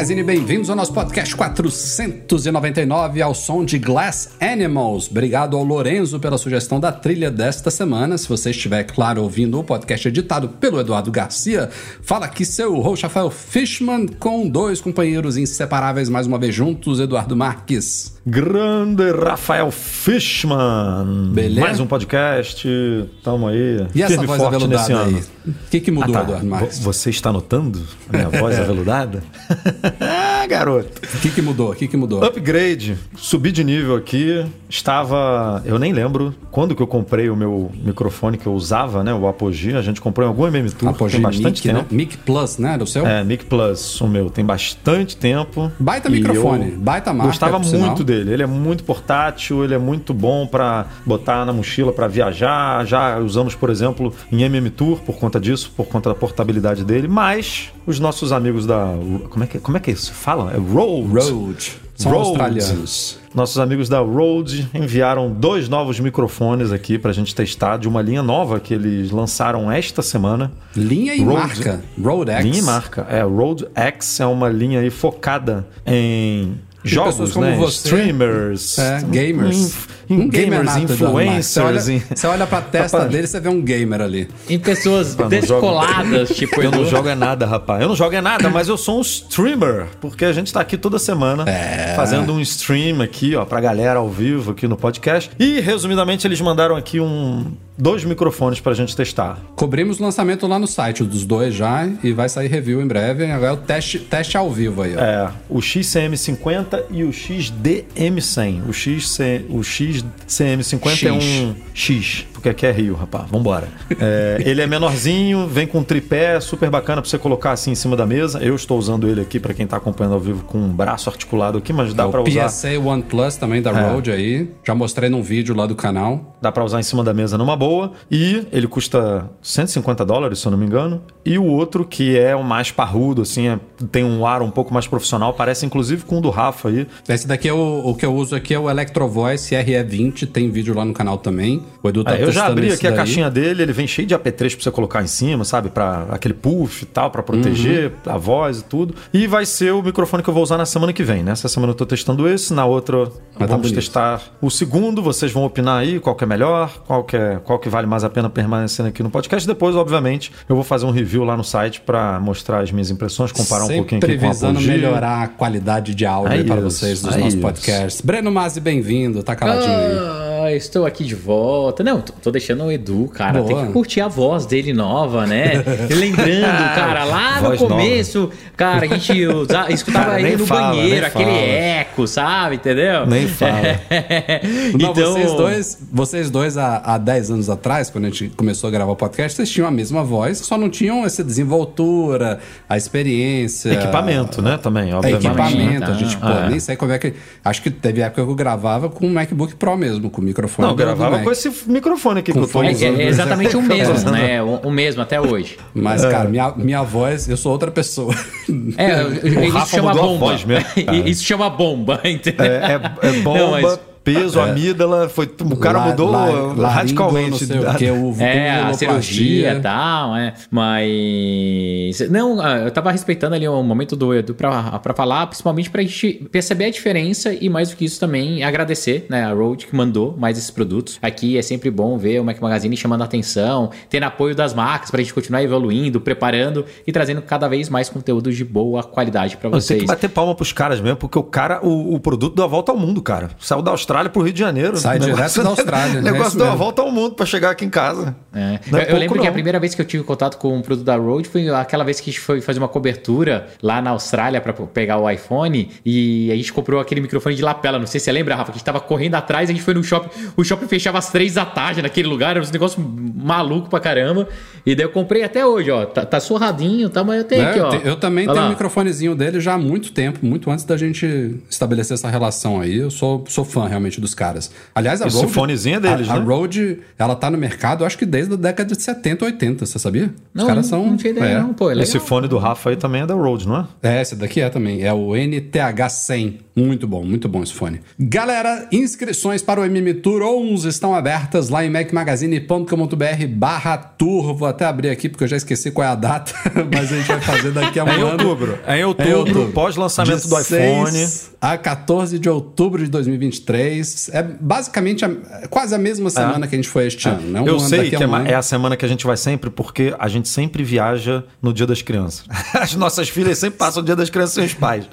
Magazine, bem-vindos ao nosso podcast 499 ao som de Glass Animals. Obrigado ao Lorenzo pela sugestão da trilha desta semana. Se você estiver, claro, ouvindo o podcast editado pelo Eduardo Garcia, fala aqui seu host Rafael Fishman com dois companheiros inseparáveis mais uma vez juntos, Eduardo Marques. Grande Rafael Fishman. Beleza? Mais um podcast. Tamo aí. E essa firme voz aveludada aí? O que, que mudou, Ah, tá. Eduardo Marques? Vo- Você está notando a minha voz aveludada? ah, garoto. O que, que mudou? O que, que mudou? Upgrade. Subi de nível aqui. Estava. Eu nem lembro quando que eu comprei o meu microfone que eu usava, né? O Apogee. A gente comprou em algum MM Tour. Apogee tem bastante Mic, né? tempo. Mic Plus, né? Era o seu? É, Mic Plus, o meu, tem bastante tempo. Baita microfone, baita marca, Gostava por sinal. muito dele. Ele é muito portátil, ele é muito bom pra botar na mochila pra viajar. Já usamos, por exemplo, em MM Tour por conta disso, por conta da portabilidade dele. Mas os nossos amigos da como é que como é que se fala? É Rode. Rode. São australianos. Nossos amigos da Rode enviaram dois novos microfones aqui pra gente testar de uma linha nova que eles lançaram esta semana. Linha e Rode. marca. Rode X. Linha e marca. É, Rode X é uma linha aí focada em pessoas jogos, como né? você. Streamers. É, gamers. Em Um gamer gamers, Eduardo Marques. Você influencers. olha, você olha pra testa Rapaz, dele, você vê um gamer ali. Em pessoas descoladas, tipo Eu não jogo é nada, rapaz. Eu não jogo é nada, mas eu sou um streamer. Porque a gente tá aqui toda semana É. fazendo um stream aqui, ó, pra galera ao vivo aqui no podcast. E, resumidamente, eles mandaram aqui um dois microfones pra gente testar. Cobrimos o lançamento lá no site dos dois já e vai sair review em breve. Agora é o teste, teste ao vivo aí, ó. É, o XCM50 e o XDM100. O, XC, o XCM50 é um X, porque aqui é Rio, rapaz. Vambora. É, ele é menorzinho, vem com um tripé, super bacana pra você colocar assim em cima da mesa. Eu estou usando ele aqui pra quem tá acompanhando ao vivo com um braço articulado aqui, mas dá É pra o usar. PSA One Plus também da É. Rode aí. Já mostrei num vídeo lá do canal. Dá pra usar em cima da mesa numa boa. E ele custa 150 dólares, se eu não me engano. E o outro, que é o mais parrudo, assim, é- tem um ar um pouco mais profissional, parece inclusive com o do Rafa aí. Esse daqui é o, o que eu uso aqui é o Electro Voice RE20, tem vídeo lá no canal também. O Edu tá É, eu já abri aqui a daí. caixinha dele, ele vem cheio de AP3 pra você colocar em cima, sabe? Para aquele puff e tal, pra proteger Uhum. a voz e tudo. E vai ser o microfone que eu vou usar na semana que vem. Nessa semana eu tô testando esse, na outra tá vamos bonito. testar o segundo. Vocês vão opinar aí qual que é melhor, qual que, é, qual que vale mais a pena permanecendo aqui no podcast. Depois, obviamente, eu vou fazer um review lá no site pra mostrar as minhas impressões, comparar um pouquinho Sempre aqui com a visando melhorar a qualidade de áudio É aí para vocês dos é nossos podcasts. Breno Mazzi, bem-vindo. Tá caladinho aí. Ah, estou aqui de volta. Não, tô, tô deixando o Edu, cara. Boa. Tem que curtir a voz dele nova, né? Lembrando, cara, lá no começo, cara, a gente usa- escutava Cara, ele no fala, banheiro, aquele fala. eco, sabe? Entendeu? Nem fala. Não, então, vocês dois, vocês dois há, há 10 anos atrás, quando a gente começou a gravar o podcast, vocês tinham a mesma voz, só não tinham essa desenvoltura, a experiência. Equipamento, né? Também, É, obviamente. equipamento, né? a gente, pô, É. nem sei como é que. Acho que teve época que eu gravava com o MacBook Pro mesmo, com o microfone. Não, gravava com esse microfone aqui Com que eu tô é, usando. é exatamente o mesmo, né? O, o mesmo até hoje. Mas, É. cara, minha, minha voz, eu sou outra pessoa. É, isso Rafa chama bomba. voz mesmo. Isso chama bomba, entendeu? É, é- é bomba, Não, mas- peso, amígdala, foi, o cara La- mudou la- radicalmente. Sei o que, o, É, a cirurgia e tal, é. Mas. Não, ah, eu tava respeitando ali o momento do Edu pra, pra falar, principalmente pra gente perceber a diferença e mais do que isso também agradecer, né, a Road que mandou mais esses produtos. Aqui é sempre bom ver o Mac Magazine chamando a atenção, tendo apoio das marcas pra gente continuar evoluindo, preparando e trazendo cada vez mais conteúdos de boa qualidade pra Mano, Tem vocês. que bater palma pros caras mesmo, porque o cara, o, o produto deu a volta ao mundo, cara. Saiu da Austrália Austrália pro Rio de Janeiro. Sai O direto da Austrália, O né? negócio deu uma volta ao mundo pra chegar aqui em casa. É. Não é eu eu lembro que a não. primeira vez que eu tive contato com um produto da Rode foi aquela vez que a gente foi fazer uma cobertura lá na Austrália para pegar o iPhone e a gente comprou aquele microfone de lapela. Não sei se você lembra, Rafa, que a gente tava correndo atrás, a gente foi no shopping, o shopping fechava às três da tarde naquele lugar, era um negócio maluco pra caramba. E daí eu comprei até hoje, ó. Tá, tá surradinho, tá, mas eu tenho É, aqui, eu, ó. te- eu também Olha tenho um lá. microfonezinho dele já há muito tempo, muito antes da gente estabelecer essa relação aí. Eu sou, sou fã realmente dos caras. Aliás, a Esse Rode. fonezinho é deles, a, né? A Rode, ela tá no mercado, acho que desde a década de 70, 80, você sabia? Não, Os caras não, são. não tinha ideia, é. não, pô. É. Esse fone do Rafa aí também é da Rode, não é? É, esse daqui é também. É o NTH100. Muito bom, muito bom esse fone. Galera, inscrições para o MM Tour 11 estão abertas lá em macmagazine.com.br barra tour. Vou até abrir aqui porque eu já esqueci qual é a data, mas a gente vai fazer daqui a um É em ano. outubro. É em outubro, pós-lançamento do 16 iPhone. A 14 de outubro de 2023. É basicamente a- quase a mesma semana que a gente foi este ano. Né? Um Eu ano sei daqui a que é, um é a semana que a gente vai sempre, porque a gente sempre viaja no Dia das Crianças. As nossas filhas sempre passam o Dia das Crianças sem os pais.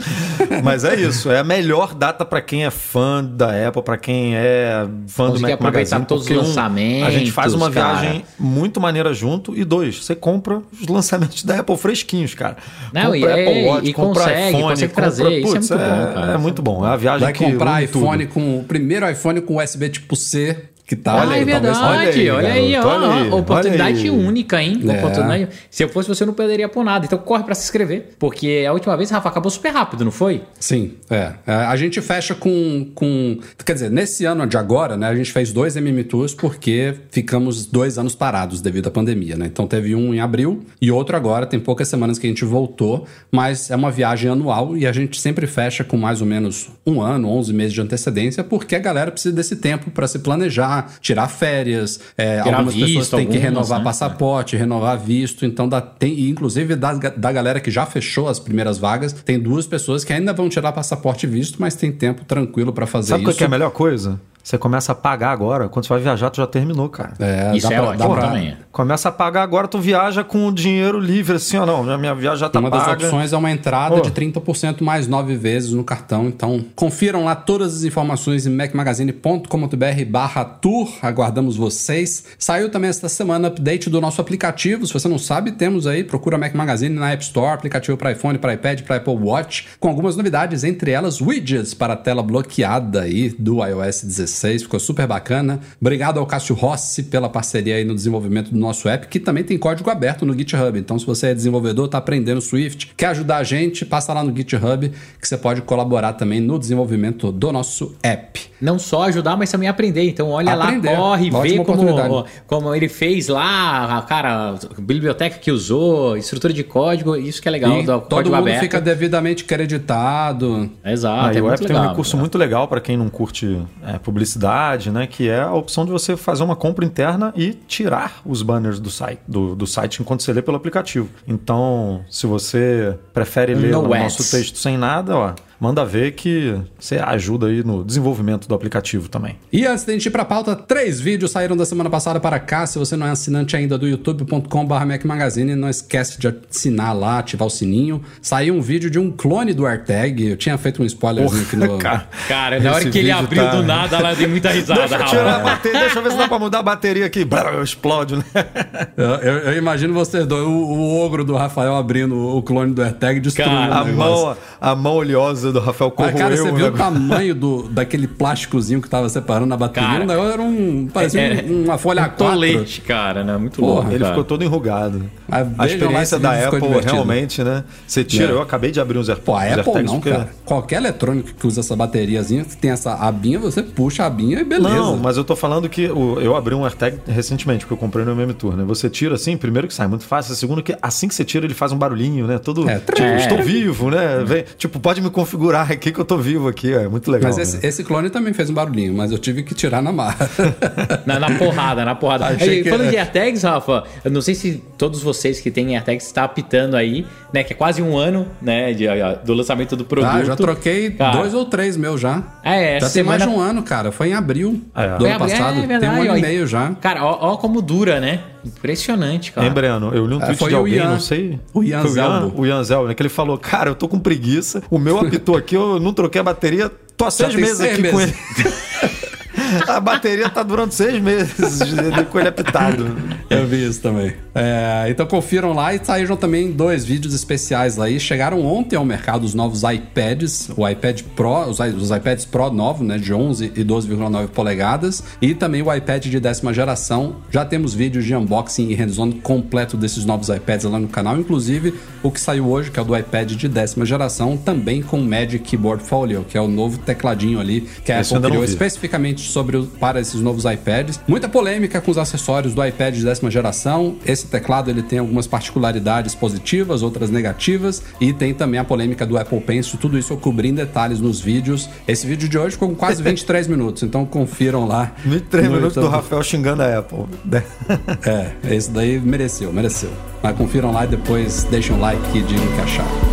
Mas é isso, é a melhor data pra quem é fã da Apple, pra quem é fã do Conseguir Mac aproveitar Magazine. todos os porque, um, lançamentos, A gente faz uma cara. viagem muito maneira junto. E dois, você compra os lançamentos da Apple fresquinhos, cara. Não, compra e é- e compra consegue, consegue trazer, isso é muito bom, cara. É muito bom, é a viagem Vai que comprar une tudo. iPhone com o primeiro iPhone com USB tipo C, que tá Ah, aí, verdade. Olha aí, garoto, ó. olha aí, oportunidade olha aí. única, hein? É. Oportunidade. Se eu fosse você, eu não perderia por nada. Então corre pra se inscrever. Porque a última vez, Rafa, acabou super rápido, não foi? Sim, é. É, A gente fecha com, com. Quer dizer, nesse ano de agora, né, a gente fez dois MM Tours porque ficamos dois anos parados devido à pandemia, né? Então teve um em abril e outro agora, tem poucas semanas que a gente voltou, mas é uma viagem anual e a gente sempre fecha com mais ou menos um ano, 11 meses de antecedência, porque a galera precisa desse tempo para se planejar, tirar férias. é, Tirar algumas pessoas visto, têm que algumas, renovar né? passaporte, renovar visto, então dá, tem, inclusive da, da galera que já fechou as primeiras vagas, tem duas pessoas que ainda vão tirar passaporte e visto, mas tem tempo tranquilo para fazer Sabe qual isso. que é a melhor coisa? Você começa a pagar agora. Quando você vai viajar, tu já terminou, cara. É, Isso dá é pra- ótimo pra- também. Começa a pagar agora, tu viaja com o dinheiro livre, assim, ó, não. Minha, minha viagem já tá Uma das paga. opções é uma entrada Pô. de 30% mais nove vezes no cartão. Então, confiram lá todas as informações em macmagazine.com.br barra tour. Aguardamos vocês. Saiu também esta semana update do nosso aplicativo. Se você não sabe, temos aí, procura Mac Magazine na App Store, aplicativo para iPhone, para iPad, para Apple Watch, com algumas novidades, entre elas widgets para a tela bloqueada aí do iOS 16. Ficou super bacana. Obrigado ao Cássio Rossi pela parceria aí no desenvolvimento do nosso app, que também tem código aberto no GitHub. Então, se você é desenvolvedor, tá aprendendo Swift, quer ajudar a gente, passa lá no GitHub que você pode colaborar também no desenvolvimento do nosso app. Não só ajudar, mas também aprender. Então olha Aprender. lá, corre, Ótima vê como, como ele fez lá, a cara, a biblioteca que usou, estrutura de código, isso que é legal, e do todo código mundo aberto. fica devidamente creditado. Exato, Ah, é e o app tem um legal, recurso cara. muito legal para quem não curte é, publicidade, né? Que é a opção de você fazer uma compra interna e tirar os banners do site, do, do site enquanto você lê pelo aplicativo. Então, se você prefere ler No o ads. nosso texto sem nada, ó, manda ver que você ajuda aí no desenvolvimento do aplicativo também. E antes de a gente ir pra pauta, três vídeos saíram da semana passada para cá. Se você não é assinante ainda do youtube.com.br Mac Magazine, não esquece de assinar lá, ativar o sininho. Saiu um vídeo de um clone do AirTag. Eu tinha feito um spoilerzinho aqui no. Cara, Cara, na hora que ele abriu tá- do nada, ela deu muita risada. Deixa eu tirar a bateria, deixa eu ver se dá pra mudar a bateria aqui. Brrr, explode, né? Eu, eu- eu imagino você, o, o ogro do Rafael abrindo o clone do AirTag destruindo Cara, o A mão, a mão oleosa do Rafael Ah, corroeu. cara, você o viu o negócio. tamanho do, daquele plásticozinho que tava separando a bateria? Cara, o negócio era um. Parecia É, um- uma folha um A4. tolete, cara, né? Muito Porra, louco. Ele cara. ficou todo enrugado. A lá, experiência da Apple divertido. realmente, né? Você tira, É. eu acabei de abrir uns AirPods. Pô, a Apple não, porque- cara. Qualquer eletrônico que usa essa bateriazinha, que tem essa abinha, você puxa a abinha e beleza. Não, mas eu tô falando que o- eu abri um AirTag recentemente, porque eu comprei no MM Tour, né? Você tira assim, primeiro que sai muito fácil, segundo que assim que você tira ele faz um barulhinho, né? Todo, É, tipo, é. estou vivo, né? Vem, tipo, pode me configurar aqui que eu tô vivo aqui, é muito legal. Mas esse, né? esse clone também fez um barulhinho, mas eu tive que tirar na marra. Na, na porrada, na porrada. Achei Aí, que falando de AirTags, Rafa, eu não sei se todos vocês que têm AirTags estão apitando aí, né? Que é quase um ano, né? de- do lançamento do produto. Ah, já troquei Cara, dois ou três meus já. É, já essa tem mais de semana- um ano, cara. Foi em abril É. do Foi ano abri- passado. é tem verdade, um ano ó. e meio já. Cara, ó, ó como dura, né? Impressionante, cara. Breno? Eu li um É, tweet foi de o alguém, Ian- não sei. o Ian Foi Zelbo. O Ian Zelbo, né? Que ele falou, cara, eu tô com preguiça, o meu apitou aqui, eu não troquei a bateria Tô há seis meses aqui com meses. ele. A bateria tá durando seis meses de- com ele apitado. Eu vi isso também. É, então confiram lá e saíram também dois vídeos especiais lá. E chegaram ontem ao mercado os novos iPads, o iPad Pro, os, os iPads Pro novos, né, de 11 e 12,9 polegadas, e também o iPad de décima geração. Já temos vídeos de unboxing e hands-on completo desses novos iPads lá no canal, inclusive o que saiu hoje, que é o do iPad de décima geração, também com Magic Keyboard Folio, que é o novo tecladinho ali que a Apple criou especificamente sobre o- para esses novos iPads. Muita polêmica com os acessórios do iPad de décima geração. Esse teclado ele tem algumas particularidades positivas, outras negativas e tem também a polêmica do Apple Pencil. Tudo isso eu cobri em detalhes nos vídeos. Esse vídeo de hoje ficou com quase 23 minutos, então confiram lá. 23 no minutos do YouTube. Rafael xingando a Apple. É, esse daí mereceu, mereceu. Mas confiram lá e depois deixem um like e digam o que acharam.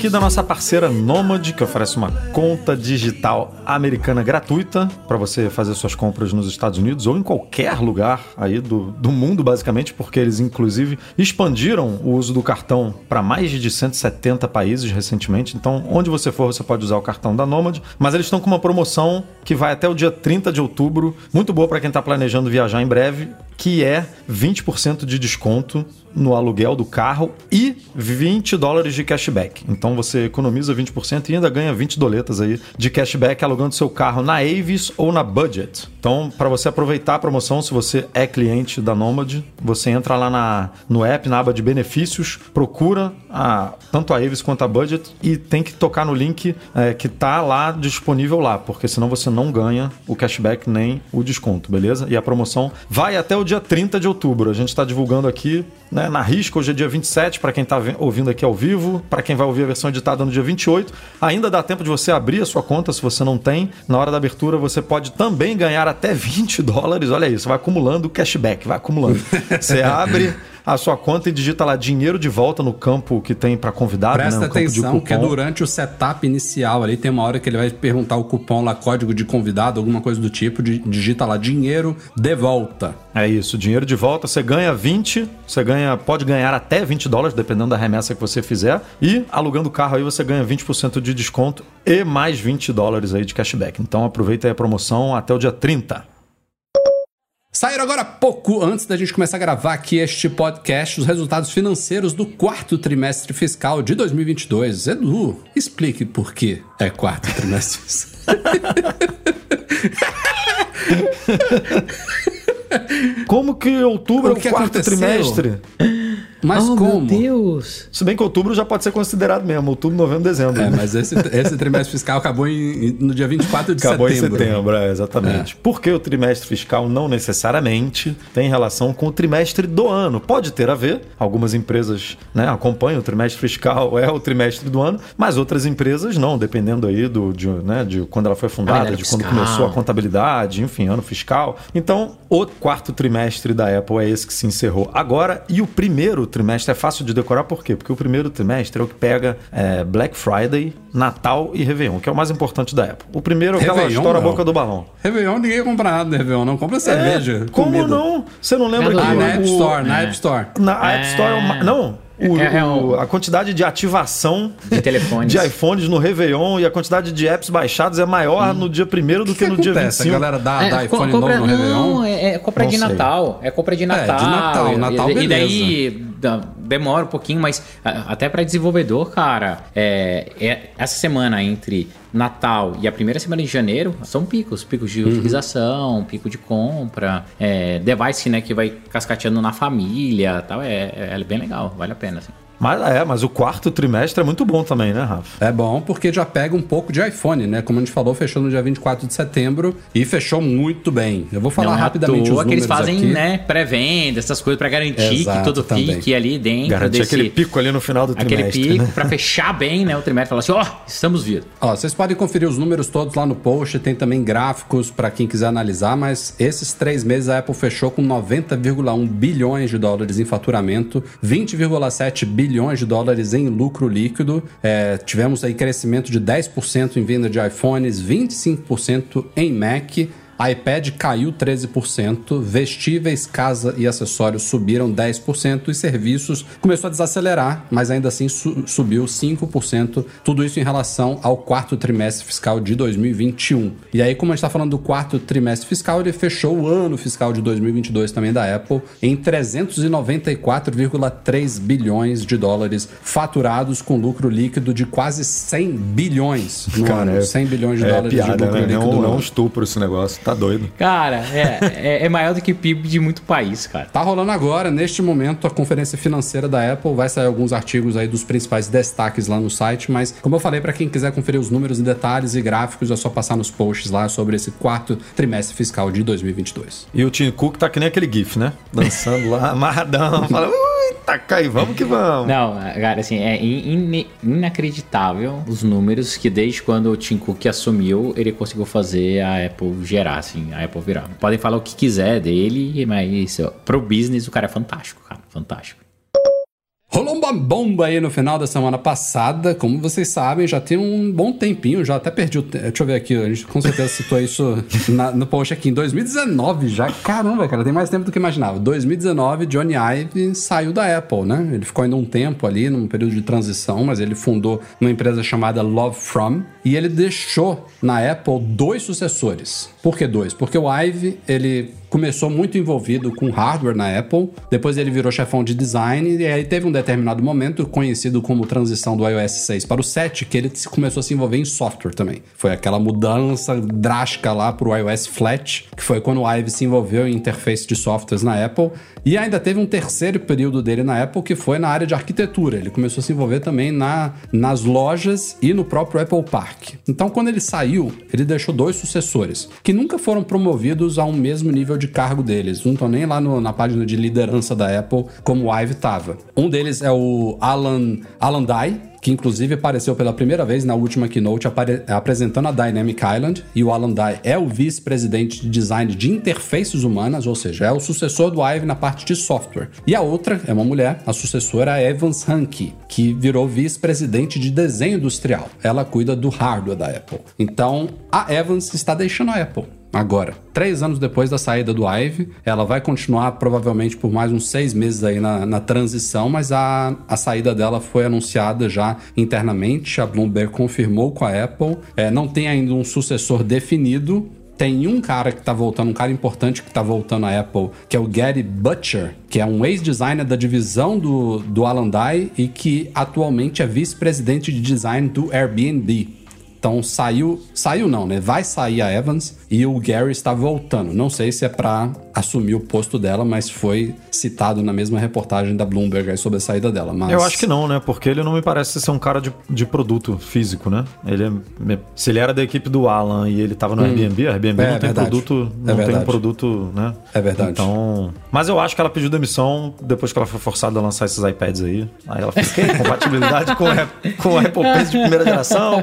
Aqui da nossa parceira Nomad, que oferece uma conta digital americana gratuita para você fazer suas compras nos Estados Unidos ou em qualquer lugar aí do, do mundo, basicamente, porque eles inclusive expandiram o uso do cartão para mais de 170 países recentemente. Então, onde você for, você pode usar o cartão da Nomad, mas eles estão com uma promoção que vai até o dia 30 de outubro, muito boa para quem está planejando viajar em breve, que é 20% de desconto no aluguel do carro e 20 dólares de cashback. Então você economiza 20% e ainda ganha 20 doletas aí de cashback alugando seu carro na Avis ou na Budget. Então, para você aproveitar a promoção, se você é cliente da Nomad, você entra lá na, no app, na aba de benefícios, procura a, tanto a Avis quanto a Budget e tem que tocar no link é, que tá lá disponível lá, porque senão você não ganha o cashback nem o desconto, beleza? E a promoção vai até o dia 30 de outubro. A gente está divulgando aqui né, na risca, hoje é dia 27, para quem está ouvindo aqui ao vivo, para quem vai ouvir a versão editada no dia 28. Ainda dá tempo de você abrir a sua conta se você não tem. Na hora da abertura você pode também ganhar até 20 dólares. Olha isso, vai acumulando cashback, vai acumulando. Você abre a sua conta e digita lá dinheiro de volta no campo que tem para convidado, né, Presta de atenção que cupom. durante o setup inicial ali tem uma hora que ele vai perguntar o cupom lá, código de convidado, alguma coisa do tipo, di- digita lá dinheiro de volta. É isso, dinheiro de volta, você ganha 20, você ganha, pode ganhar até 20 dólares, dependendo da remessa que você fizer. E alugando o carro aí você ganha 20% de desconto e mais 20 dólares aí de cashback. Então aproveita aí a promoção até o dia 30. Saíram agora há pouco, antes da gente começar a gravar aqui este podcast, os resultados financeiros do quarto trimestre fiscal de 2022. Edu, explique por que é quarto trimestre fiscal. Como que outubro é o que quarto aconteceu? trimestre? Mas oh, como? meu Deus. Se bem que outubro já pode ser considerado mesmo, outubro, novembro, dezembro. É, né? mas esse, esse trimestre fiscal acabou em- no dia 24 de Acabou setembro. em setembro, é, exatamente. Porque o trimestre fiscal não necessariamente tem relação com o trimestre do ano. Pode ter a ver, algumas empresas né, acompanham o trimestre fiscal, é o trimestre do ano, mas outras empresas não, dependendo aí do, de, né, de quando ela foi fundada, de quando fiscal. começou a contabilidade, enfim, ano fiscal. Então, o quarto trimestre da Apple é esse que se encerrou agora e o primeiro trimestre é fácil de decorar, por quê? Porque o primeiro trimestre é o que pega é, Black Friday, Natal e Réveillon, que é o mais importante da Apple. O primeiro é aquela Réveillon, estoura a boca do balão. Réveillon, ninguém compra nada no Réveillon, não compra cerveja. É, como comida. não? Você não lembra que Ah, o- na App o- Store, na É. App Store. Na App Store é uma. Não. O- É- é o- um- a quantidade de ativação De telefones. de iPhones no Réveillon e a quantidade de apps baixados é maior no dia 1 do O que, que no dia acontece? 25. A galera dá, dá É, co- iPhone compra, novo no Réveillon? Não, é, é compra Não de sei. Natal. É compra de de Natal. Natal, E- Natal, e, daí da- demora um pouquinho, mas até para desenvolvedor, cara, é, é- essa semana entre Natal e a primeira semana de janeiro são picos, picos Uhum. de utilização, pico de compra, é, device, né, que vai cascateando na família, tal. É, é, é bem legal, vale a pena. Assim. Mas é, mas o quarto trimestre é muito bom também, né, Rafa? É bom porque já pega um pouco de iPhone, né? Como a gente falou, fechou no dia 24 de setembro e fechou muito bem. Eu vou falar Não é à rapidamente toa os que eles fazem, aqui. né, pré-venda, essas coisas pra garantir Exato, que todo também. fique ali dentro Garantir desse aquele pico ali no final do aquele trimestre, pico né? pra fechar bem, né, o trimestre, falar assim, ó, estamos vivos. Ó, vocês podem conferir os números todos lá no post, tem também gráficos para quem quiser analisar, mas esses três meses a Apple fechou com 90,1 bilhões de dólares em faturamento, 20,7 bilhões de dólares em lucro líquido. É, tivemos aí crescimento de 10% em venda de iPhones, 25% em Mac. iPad caiu 13%, vestíveis, casa e acessórios subiram 10% e serviços começou a desacelerar, mas ainda assim su- subiu 5%. Tudo isso em relação ao quarto trimestre fiscal de 2021. E aí, como a gente está falando do quarto trimestre fiscal, ele fechou o ano fiscal de 2022 também da Apple em 394,3 bilhões de dólares faturados com lucro líquido de quase 100 bilhões no ano. é- 100 bilhões de é dólares piada, de lucro né? líquido Não, não é ano. estupro esse negócio, tá doido. Cara, é, é, é maior do que PIB de muito país, cara. Tá rolando agora, neste momento, a conferência financeira da Apple. Vai sair alguns artigos aí dos principais destaques lá no site, mas como eu falei, para quem quiser conferir os números em detalhes e gráficos, é só passar nos posts lá sobre esse quarto trimestre fiscal de 2022. E o Tim Cook tá que nem aquele GIF, né? Dançando lá, amarradão, fala, ui, taca aí, vamos que vamos. Não, cara, assim, é in- in- inacreditável os números que desde quando o Tim Cook assumiu, ele conseguiu fazer a Apple gerar, assim, a Apple virar. Podem falar o que quiser dele, mas ó, pro business o cara é fantástico, cara, fantástico. Rolou uma bomba aí no final da semana passada, como vocês sabem, já tem um bom tempinho, já até perdi o tempo. Deixa eu ver aqui, a gente com certeza citou isso na- no post aqui, em 2019 já. Caramba, cara, tem mais tempo do que imaginava. 2019, Johnny Ive saiu da Apple, né? Ele ficou ainda um tempo ali, num período de transição, mas ele fundou uma empresa chamada Love From e ele deixou na Apple dois sucessores. Por que dois? Porque o Ive, ele começou muito envolvido com hardware na Apple, depois ele virou chefão de design e aí teve um determinado momento conhecido como transição do iOS 6 para o 7 que ele começou a se envolver em software também. Foi aquela mudança drástica lá para o iOS Flat, que foi quando o Ive se envolveu em interface de softwares na Apple e ainda teve um terceiro período dele na Apple que foi na área de arquitetura. Ele começou a se envolver também na, nas lojas e no próprio Apple Park. Então, quando ele saiu, ele deixou dois sucessores que nunca foram promovidos a um mesmo nível de cargo deles. Não estão nem lá no- na página de liderança da Apple como o Ive estava. Um deles é o Alan, Alan Dye, que inclusive apareceu pela primeira vez na última keynote apresentando a Dynamic Island, e o Alan Dye é o vice-presidente de design de interfaces humanas, ou seja, é o sucessor do Ive na parte de software. E a outra é uma mulher, a sucessora é Evans Hanke, que virou vice-presidente de desenho industrial. Ela cuida do hardware da Apple. Então, a Evans está deixando a Apple. Agora, três anos depois da saída do Ive, ela vai continuar provavelmente por mais uns seis meses aí na, na transição, mas a, a saída dela foi anunciada já internamente. A Bloomberg confirmou com a Apple. É, não tem ainda um sucessor definido. Tem um cara que tá voltando, um cara importante que tá voltando à Apple, que é o Gary Butcher, que é um ex-designer da divisão do, do Alan e que atualmente é vice-presidente de design do Airbnb. Então saiu, saiu não, né? Vai sair a Evans e o Gary está voltando. Não sei se é pra assumir o posto dela, mas foi citado na mesma reportagem da Bloomberg aí sobre a saída dela. Mas Eu acho que não, né? Porque ele não me parece ser um cara de, de produto físico, né? Ele é- se ele era da equipe do Alan e ele tava no Airbnb, a Airbnb É, não tem verdade. produto, É não tem um produto, né? É verdade. Então, mas eu acho que ela pediu demissão depois que ela foi forçada a lançar esses iPads aí. Aí ela fez "Que? compatibilidade com, com o Apple Pencil de primeira geração.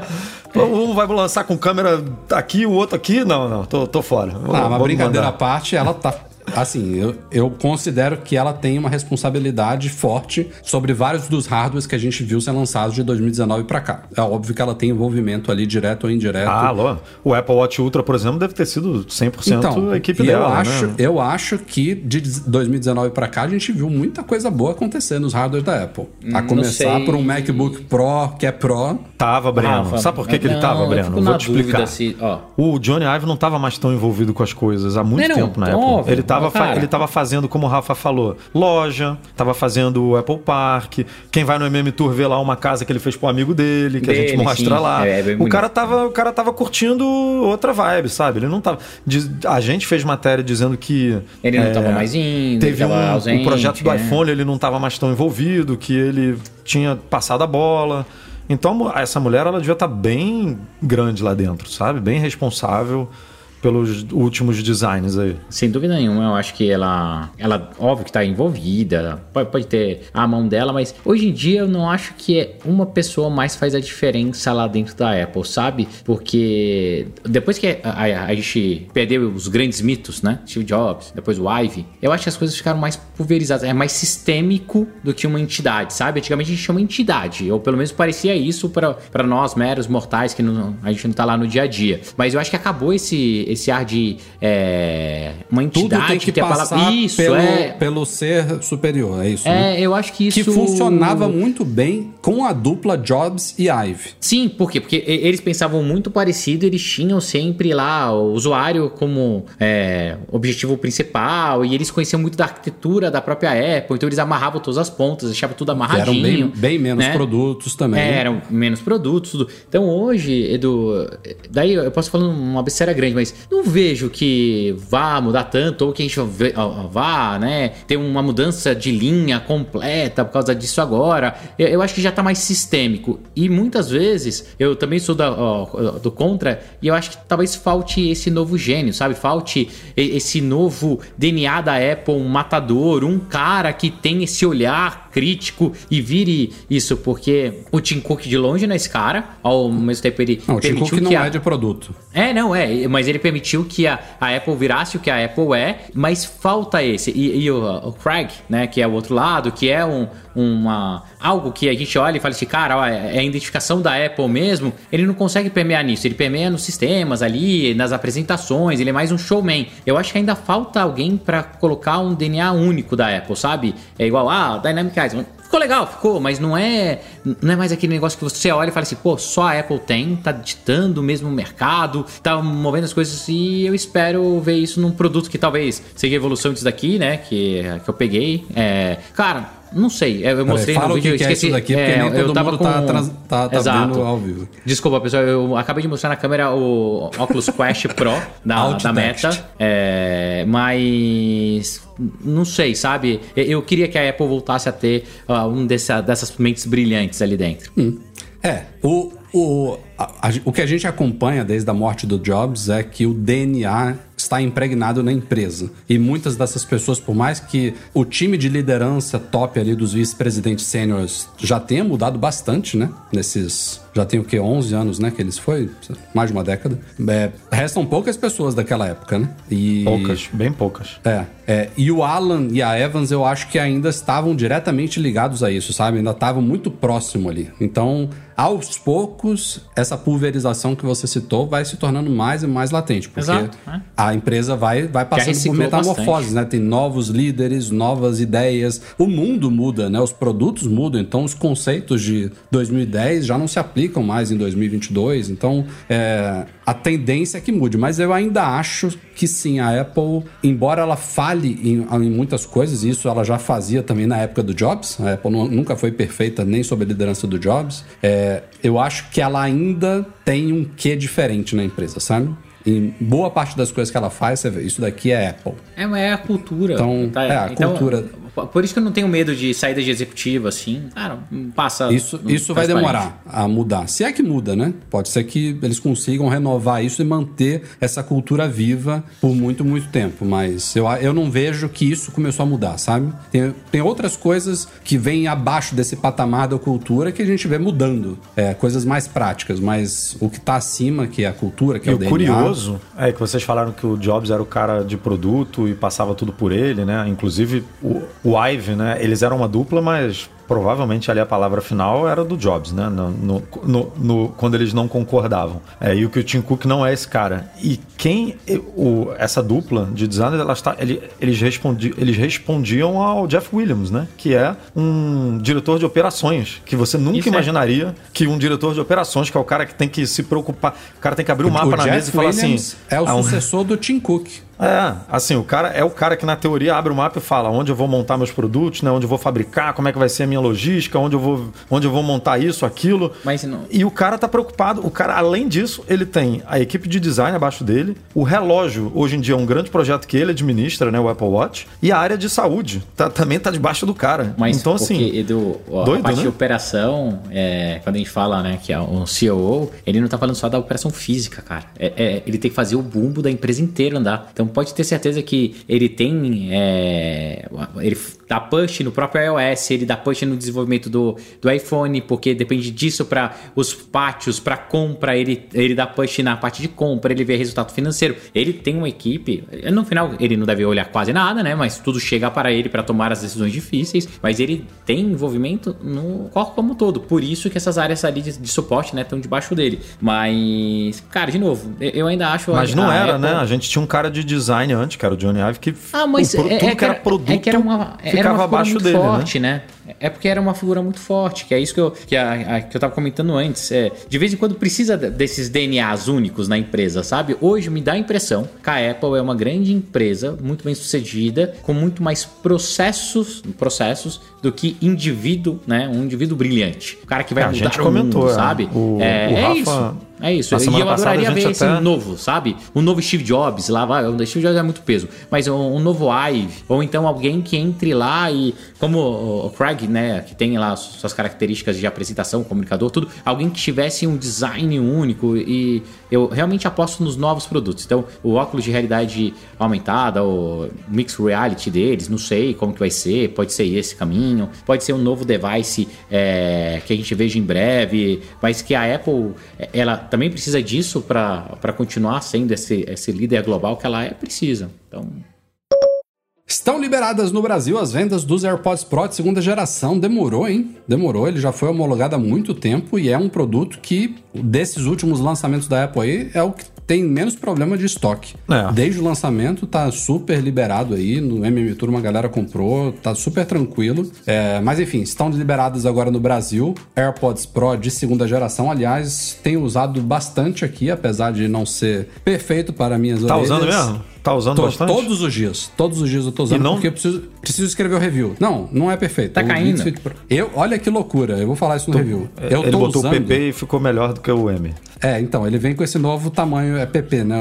Um vai lançar com câmera aqui, o outro aqui. Não, não, tô, tô fora. Ah, uma Vamos brincadeira à parte, ela tá. Assim, eu, eu considero que ela tem uma responsabilidade forte sobre vários dos hardwares que a gente viu ser lançados de 2019 pra cá. É óbvio que ela tem envolvimento ali direto ou indireto. Ah, alô. O Apple Watch Ultra, por exemplo, deve ter sido 100% a equipe dela, eu acho, né? eu acho que de 2019 pra cá a gente viu muita coisa boa acontecer nos hardwares da Apple. A Não começar por um MacBook Pro que é Pro. Tava, Breno. Rafa, Sabe por que, que ele não, tava, Breno? Vou te explicar. se- ó. O Johnny Ive não tava mais tão envolvido com as coisas há muito Não, não, tempo na óbvio, Apple. Ele tava tava, fa- ele tava fazendo, como o Rafa falou, loja, tava fazendo o Apple Park. Quem vai no MM Tour vê lá uma casa que ele fez pro amigo dele, que a gente Dele, mostra sim. lá. É, é o, cara tava, o cara tava curtindo outra vibe, sabe? Ele não tava. A gente fez matéria dizendo que. Ele não é, tava mais indo, Teve um, ausente, o projeto do é. iPhone, ele não tava mais tão envolvido, que ele tinha passado a bola. Então essa mulher ela devia estar bem grande lá dentro, sabe? Bem responsável pelos últimos designs aí. Sem dúvida nenhuma, eu acho que ela, ela óbvio que está envolvida, pode, pode ter a mão dela, mas hoje em dia eu não acho que é uma pessoa mais faz a diferença lá dentro da Apple, sabe? Porque depois que a, a- a gente perdeu os grandes mitos, né? Steve Jobs, depois o Ive, eu acho que as coisas ficaram mais pulverizadas, é mais sistêmico do que uma entidade, sabe? Antigamente a gente chama entidade, ou pelo menos parecia isso para nós, meros mortais, que não- a gente não tá lá no dia a dia. Mas eu acho que acabou esse, esse ar de é, uma Tudo entidade tem que a passar. Isso, pelo, é. pelo ser superior, é isso, né? É, eu acho que isso. Que funcionava muito bem com a dupla Jobs e Ive. Sim, por quê? Porque eles pensavam muito parecido, eles tinham sempre lá o usuário como é, objetivo principal, e eles conheciam muito da arquitetura da própria Apple, então eles amarravam todas as pontas, deixavam tudo Que amarradinho. eram bem, bem menos né? produtos também. É, eram menos produtos, tudo. Então hoje, Edu, daí eu posso falar uma besteira grande, mas não vejo que vá mudar tanto, ou que a gente vá, né, ter uma mudança de linha completa por causa disso agora. Eu, eu acho que já tá mais sistêmico. E muitas vezes, eu também sou da, ó, do contra, e eu acho que talvez falte esse novo gênio, sabe? Falte esse novo DNA da Apple, um matador, um cara que tem esse olhar crítico e vire isso, porque o Tim Cook de longe não é esse cara, ao mesmo tempo ele Não, o Tim Cook não a... é de produto. É, não, é, mas ele permitiu que a, a Apple virasse o que a Apple é, mas falta esse. E, e o, o Craig, né, que é o outro lado, que é um, uma, algo que a gente olha e fala assim, cara, ó, é a identificação da Apple mesmo, ele não consegue permear nisso, ele permeia nos sistemas ali, nas apresentações, ele é mais um showman. Eu acho que ainda falta alguém pra colocar um DNA único da Apple, sabe? É igual, ah, Dynamic Eyes, Ficou legal, ficou, mas não é não é mais aquele negócio que você olha e fala assim, pô, só a Apple tem, tá ditando o mesmo mercado, tá movendo as coisas e eu espero ver isso num produto que talvez seja a evolução disso daqui, né, que, que eu peguei. É, cara, não sei, eu mostrei fala no vídeo, que eu que é esqueci. isso daqui, porque nem eu todo tava mundo tá com- tá- tá Exato. vendo ao vivo. Desculpa, pessoal, eu acabei de mostrar na câmera o Oculus Quest Pro da, da. Meta. É, mas não sei, sabe? Eu- queria que a Apple voltasse a ter ah, um dessa, dessas mentes brilhantes ali dentro. É, o, o, a- a- o que a gente acompanha desde a morte do Jobs é que o DNA está impregnado na empresa. E muitas dessas pessoas, por mais que o time de liderança top ali dos vice-presidentes sêniores já tenha mudado bastante, né? Nesses. Já tem o quê? 11 anos, né? Que eles foi? Mais de uma década. É, restam poucas pessoas daquela época, né? E, Poucas, bem poucas. é, é, e o Alan e a Evans eu acho que ainda estavam diretamente ligados a isso, sabe? Ainda estavam muito próximo ali. Então, aos poucos, essa pulverização que você citou vai se tornando mais e mais latente, porque Exato, é. a empresa vai, vai passando por metamorfoses, né? Tem novos líderes, novas ideias. O mundo muda, né? Os produtos mudam, então os conceitos de 2010 já não se aplicam mais em 2022. Então, é, a tendência é que mude, mas eu ainda acho que sim, a Apple, embora ela fale em, em muitas coisas, e isso ela já fazia também na época do Jobs, a Apple nu- nunca foi perfeita nem sob a liderança do Jobs, é, eu acho que ela ainda tem um quê diferente na empresa, sabe? Em boa parte das coisas que ela faz, você vê, isso daqui é Apple. É, mas é a cultura. Então, é, a cultura. Por isso que eu não tenho medo de saída de executiva, assim. Cara, passa. Isso, no isso vai demorar a mudar. Se é que muda, né? Pode ser que eles consigam renovar isso e manter essa cultura viva por muito, muito tempo. Mas eu, eu não vejo que isso começou a mudar, sabe? Tem, tem outras coisas que vêm abaixo desse patamar da cultura que a gente vê mudando. É, coisas mais práticas, mas o que tá acima, que é a cultura, que E é o, o DNA. curioso é que vocês falaram que o Jobs era o cara de produto e passava tudo por ele, né? Inclusive o, o Ive, né? Eles eram uma dupla, mas provavelmente ali a palavra final era do Jobs, né? No, no- no- no- quando eles não concordavam. É, e o que o Tim Cook não é esse cara. E quem o, essa dupla de designers, ela está, ele- eles, respondi, eles respondiam ao Jeff Williams, né? Que é um diretor de operações que você nunca Isso é. imaginaria que um diretor de operações, que é o cara que tem que se preocupar, o cara tem que abrir o mapa o na Jeff mesa e falar Williams assim. é o ah, um- sucessor do Tim Cook. É, assim, o cara é o cara que na teoria abre o mapa e fala onde eu vou montar meus produtos, né? Onde eu vou fabricar, como é que vai ser a minha logística, onde eu vou, onde eu vou montar isso, aquilo. Mas não- E o cara tá preocupado, o cara, além disso, ele tem a equipe de design abaixo dele, o relógio, hoje em dia é um grande projeto que ele administra, né? O Apple Watch, e a área de saúde tá- também tá debaixo do cara. Mas então, assim. Edu, ó, doido, a parte né? de operação, é, quando a gente fala né, que é um COO, ele não tá falando só da operação física, cara. É- é, ele tem que fazer o bumbo da empresa inteira andar. Então pode ter certeza que ele tem. é, ele dá push no próprio iOS, ele dá push no desenvolvimento do, do iPhone, porque depende disso para os pátios, para compra, ele, ele dá push na parte de compra, ele vê resultado financeiro. Ele tem uma equipe. No final, ele não deve olhar quase nada, né? Mas tudo chega para ele para tomar as decisões difíceis. Mas ele tem envolvimento no corpo como um todo. Por isso que essas áreas ali de, de suporte, né, estão debaixo dele. Mas, cara, de novo, eu- ainda acho. Mas a- não a era, Apple- né? A gente tinha um cara de design antes, que era o Johnny Ive, que Ah, mas o pro- é, tudo é que era produto é que era uma, ficava abaixo dele, né? forte, né? É porque era uma figura muito forte, que é isso que eu, que a, a- que eu tava comentando antes. É, de vez em quando precisa de- desses DNAs únicos na empresa, sabe? Hoje me dá a impressão que a Apple é uma grande empresa, muito bem sucedida, com muito mais processos, processos do que indivíduo, né? Um indivíduo brilhante. O cara que vai É, a mudar gente o comentou, mundo, é. saber O- é, o é Rafa- isso. É isso. E eu adoraria ver esse até- novo, sabe? Um novo Steve Jobs lá, vai. O Steve Jobs é muito peso. Mas um, um novo Ive. Ou então alguém que entre lá e. Como o, o Né? Que tem lá suas características de apresentação, comunicador, tudo. Alguém que tivesse um design único. E eu realmente aposto nos novos produtos. Então, o óculos de realidade aumentada, o mixed reality deles, não sei como que vai ser. Pode ser esse caminho. Pode ser um novo device é, que a gente veja em breve. Mas que a Apple, é, ela também precisa disso para continuar sendo esse, esse líder global que ela é, precisa. Então, Estão liberadas no Brasil as vendas dos AirPods Pro de segunda geração. Demorou, hein? Demorou. Ele já foi homologado há muito tempo e é um produto que, desses últimos lançamentos da Apple aí, é o que tem menos problema de estoque. É. Desde o lançamento, tá super liberado aí. No MM Tour, uma galera comprou, tá super tranquilo. É, mas enfim, estão liberadas agora no Brasil. AirPods Pro de segunda geração. Aliás, tenho usado bastante aqui, apesar de não ser perfeito para minhas Tá orelhas. usando mesmo? Tá usando Tô- bastante? todos os dias. Todos os dias eu tô usando E não- porque eu preciso, preciso escrever o review. Não, não é perfeito. Tá O caindo. Pro- Eu, olha que loucura. Eu vou falar isso no review. Eu Ele tô botou usando. o PP e ficou melhor do que o M. É, então, ele vem com esse novo tamanho, é PP, né?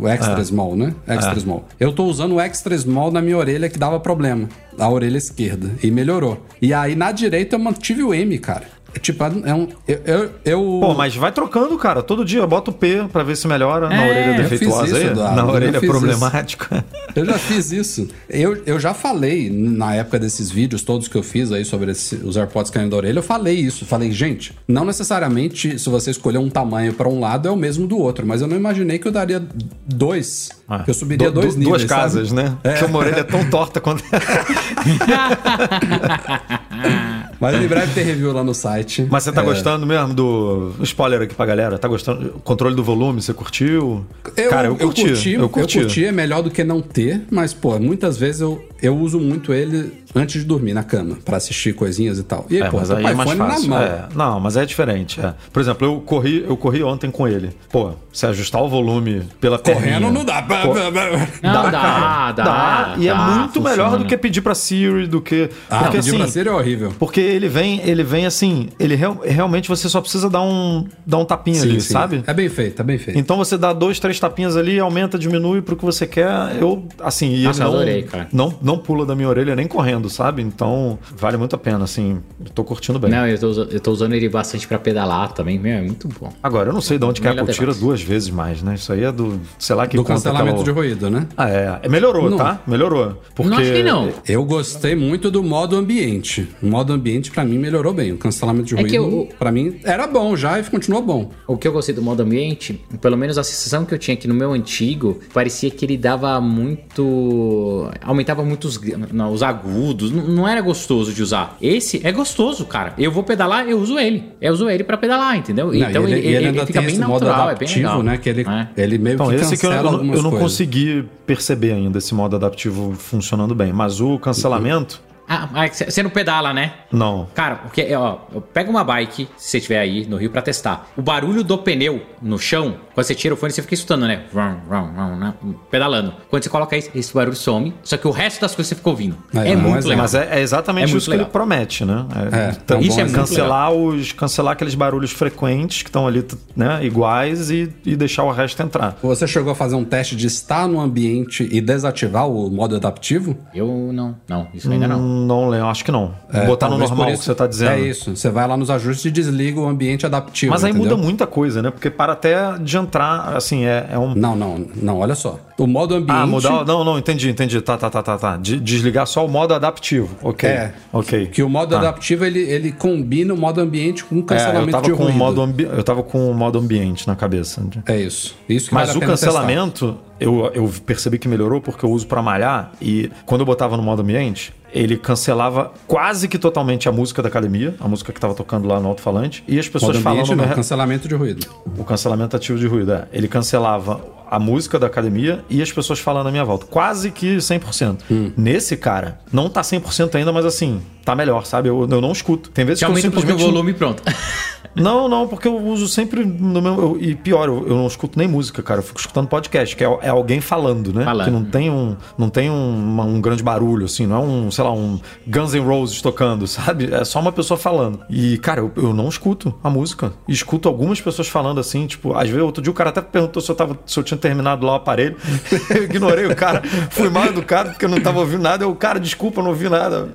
O Extra Small, né? Extra Small. Eu tô usando o Extra Small na minha orelha que dava problema. A orelha esquerda. E melhorou. E aí na direita eu mantive o M, cara. É Tipo, é um. Eu. eu, eu- Pô, mas vai trocando, cara. Todo dia bota o P pra ver se melhora na É, orelha eu fiz defeituosa isso, aí. Eduardo, Na eu orelha fiz problemática. Eu já fiz isso. Eu, eu já falei, na época desses vídeos todos que eu fiz aí sobre esse- os AirPods caindo da orelha, eu falei isso. Falei, gente, não necessariamente se você escolher um tamanho para um lado é o mesmo do outro, mas eu não imaginei que eu daria dois. Ah, que eu subiria du- dois du- níveis. Duas casas, sabe? né? Porque uma orelha é tão torta quanto. Mas em breve tem review lá no site. Mas você tá É, gostando mesmo do. Spoiler aqui pra galera. Tá gostando? Controle do volume, você curtiu? Eu, Cara, eu curti. eu curti. é melhor do que não ter, mas, pô, muitas vezes eu, eu uso muito ele antes de dormir na cama, pra assistir coisinhas e tal. E aí, É, pô, mas tô aí é mais fácil. É, não, mas é diferente. é. Por exemplo, eu corri, eu corri ontem com ele. Pô, se ajustar o volume pela correndo Correndo não dá. Pô, Não, dá, cara. dá, E é dá, muito melhor funciona. do que pedir pra Siri, do que. Ah, porque pedir assim. pra ser é horrível. Porque ele vem, ele vem assim, ele real- realmente você só precisa dar um, dar um tapinha Sim, ali, sim. sabe? É bem feito, é bem feito. Então você dá dois, três tapinhas ali, aumenta, diminui pro que você quer. Eu, assim, e Nossa, ele não, adorei, cara. não, não pula da minha orelha nem correndo, sabe? Então vale muito a pena, assim. Eu tô curtindo bem. Não, eu tô, eu tô usando ele bastante pra pedalar também, meu, é muito bom. Agora, eu não sei de onde que a Apple tira duas vezes mais, né? Isso aí é do, sei lá que do cancelamento aquela- de ruído, né? Ah, é. É, Melhorou, Não. tá? Melhorou. Porque... Não acho que não. Eu gostei muito do modo ambiente. O modo ambiente, pra mim, melhorou bem. O cancelamento de É que ruído, eu- pra mim, era bom já e continuou bom. O que eu gostei do modo ambiente, pelo menos a sensação que eu tinha aqui no meu antigo, parecia que ele dava muito. aumentava muito os, não, os agudos. Não, não era gostoso de usar. Esse é gostoso, cara. Eu vou pedalar, eu uso ele. Eu uso ele pra pedalar, entendeu? Não, então ele, e ele, ainda fica tem bem esse modo natural, é bem legal. né? Que ele, É. ele meio Então, que esse que eu, eu não coisas. consegui perceber ainda esse modo adaptivo funcionando bem. Mas o cancelamento, Ah, mas você não pedala, né? Não. Cara, porque, é, ó, pega uma bike, se você estiver aí no Rio pra testar. O barulho do pneu no chão, quando você tira o fone, você fica escutando, né? Vrum, vrum, vrum, né? Pedalando. Quando você coloca isso, esse barulho some, só que o resto das coisas você fica ouvindo. Aí, É, um muito exemplo. legal. Mas é, é exatamente É isso que ele legal. promete, né? É, então, é Isso é muito cancelar os cancelar aqueles barulhos frequentes que estão ali, né, iguais e, e deixar o resto entrar. Você chegou a fazer um teste de estar no ambiente e desativar o modo adaptivo? Eu não, não, isso ainda. Hum, Não lembro, acho que não. É, Botar no normal por que você tá dizendo. É isso. Você vai lá nos ajustes e desliga o ambiente adaptivo. Mas aí entendeu? muda muita coisa, né? Porque para até de entrar, assim, é, é um. Não, não, não, olha só. O modo ambiente. Ah, mudar. Não, não, entendi, entendi. Tá, tá, tá, tá, tá. De- desligar só o modo adaptivo. Ok. É. Ok. Que o modo Tá. adaptivo ele, ele combina o modo ambiente com o É, eu cancelamento de com ruído. modo ambi... eu tava com o modo ambiente na cabeça. É isso. Isso que Mas o cancelamento, eu, eu percebi que melhorou porque eu uso pra malhar e quando eu botava no modo ambiente, ele cancelava quase que totalmente a música da academia, a música que tava tocando lá no alto-falante, e as pessoas falando. não, re- cancelamento de ruído. O cancelamento ativo de ruído, é. Ele cancelava a música da academia e as pessoas falando à minha volta. Quase que 100%. Hum. Nesse, cara, não tá 100% ainda, mas assim, tá melhor, sabe? Eu, eu não escuto. Tem vezes Você que eu simplesmente... o volume pronto. Não, não, porque eu uso sempre no meu. eu- e pior, eu, eu não escuto nem música, cara. Eu fico escutando podcast, que é, é alguém falando, né? Falando. Que não tem um, não tem um, um grande barulho, assim, não é um, sei lá, um Guns N' Roses tocando, sabe? É só uma pessoa falando. E, cara, eu, eu não escuto a música. Escuto algumas pessoas falando assim, tipo, às vezes, outro dia o cara até perguntou se eu, tava, se eu tinha terminado lá o aparelho. eu ignorei o cara, fui mal educado porque eu não tava ouvindo nada. Eu, cara, desculpa, eu não ouvi nada.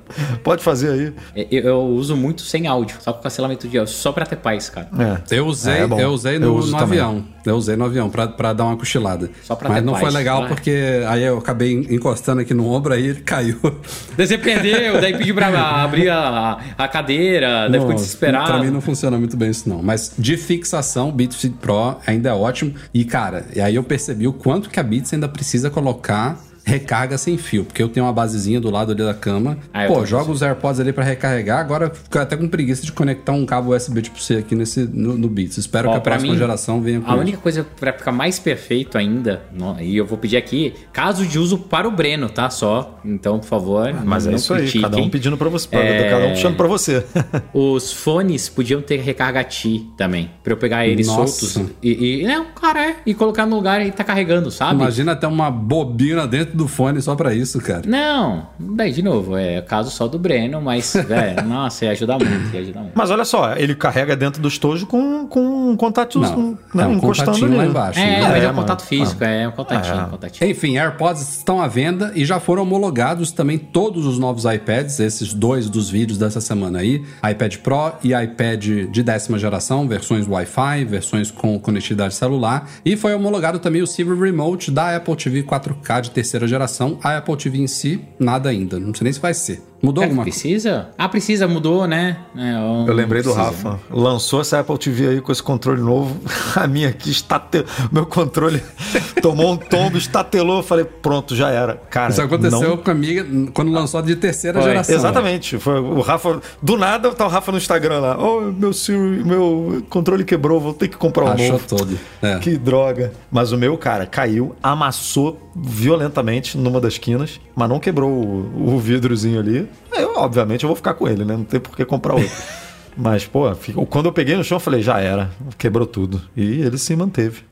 Pode fazer aí. Eu, eu uso muito sem áudio, só com cancelamento de áudio, só pra ter paz, cara. É. Eu usei, É, bom. eu usei Eu no, uso no avião. Eu usei no avião pra, pra dar uma cochilada. Só pra Mas não paz, foi legal né? porque aí eu acabei encostando aqui no ombro, aí ele caiu. Daí você perdeu, daí pediu pra abrir a, a cadeira, daí ficou desesperado. Pra mim não funciona muito bem isso não. Mas de fixação, o Beats Fit Pro ainda é ótimo. E cara, e aí eu percebi o quanto que a Beats ainda precisa colocar recarga sem fio, porque eu tenho uma basezinha do lado ali da cama. Ah, Pô, jogo os AirPods ali pra recarregar, agora fico até com preguiça de conectar um cabo USB tipo C aqui nesse no, no Beats. Espero Ó, que a próxima mim, geração venha com A isso. única coisa pra ficar mais perfeito ainda, no- e eu vou pedir aqui, caso de uso para o Breno, tá? Só. Então, por favor, Mas é não isso aí, critiquem. cada um pedindo pra você, É. cada um puxando pra você. Os fones podiam ter recarga Ti também, pra eu pegar eles Nossa. soltos e, e não, cara, é, e colocar no lugar e tá carregando, sabe? Imagina até uma bobina dentro do fone só pra isso, cara. Não, daí de novo, é caso só do Breno, mas, velho, nossa, ia ajudar muito, ia ajudar muito. Mas olha só, ele carrega dentro do estojo com, com um contato Não, né, é um encostando contatinho ali. lá embaixo. É, né? mas é, É, um contato físico, é um contatinho, É. um contatinho. Enfim, AirPods estão à venda e já foram homologados também todos os novos iPads, esses dois dos vídeos dessa semana aí, iPad Pro e iPad de décima geração, versões Wi-Fi, versões com conectividade celular, e foi homologado também o Silver Remote da Apple TV 4K de terceira geração. A Apple TV em si, nada ainda, não sei nem se vai ser. Mudou Será que alguma coisa? precisa? Ah, precisa, mudou, né? É, Eu lembrei do. Rafa. Lançou essa Apple TV aí com esse controle novo. A minha aqui estate... Meu controle tomou um tombo, estatelou. Eu falei, pronto, já era. Cara, Isso aconteceu não- com a amiga quando lançou de terceira Foi. geração. Exatamente. Foi o Rafa. Do nada tá o Rafa no Instagram lá. Oh, meu Siri, meu controle quebrou, vou ter que comprar um Achou novo. todo. É. Que droga. Mas o meu, cara, caiu, amassou violentamente numa das quinas, mas não quebrou o, o vidrozinho ali. Eu, obviamente, eu vou ficar com ele, né? Não tem por que comprar outro. mas, pô, quando eu peguei no chão, eu falei, já era. Quebrou tudo. E ele se manteve.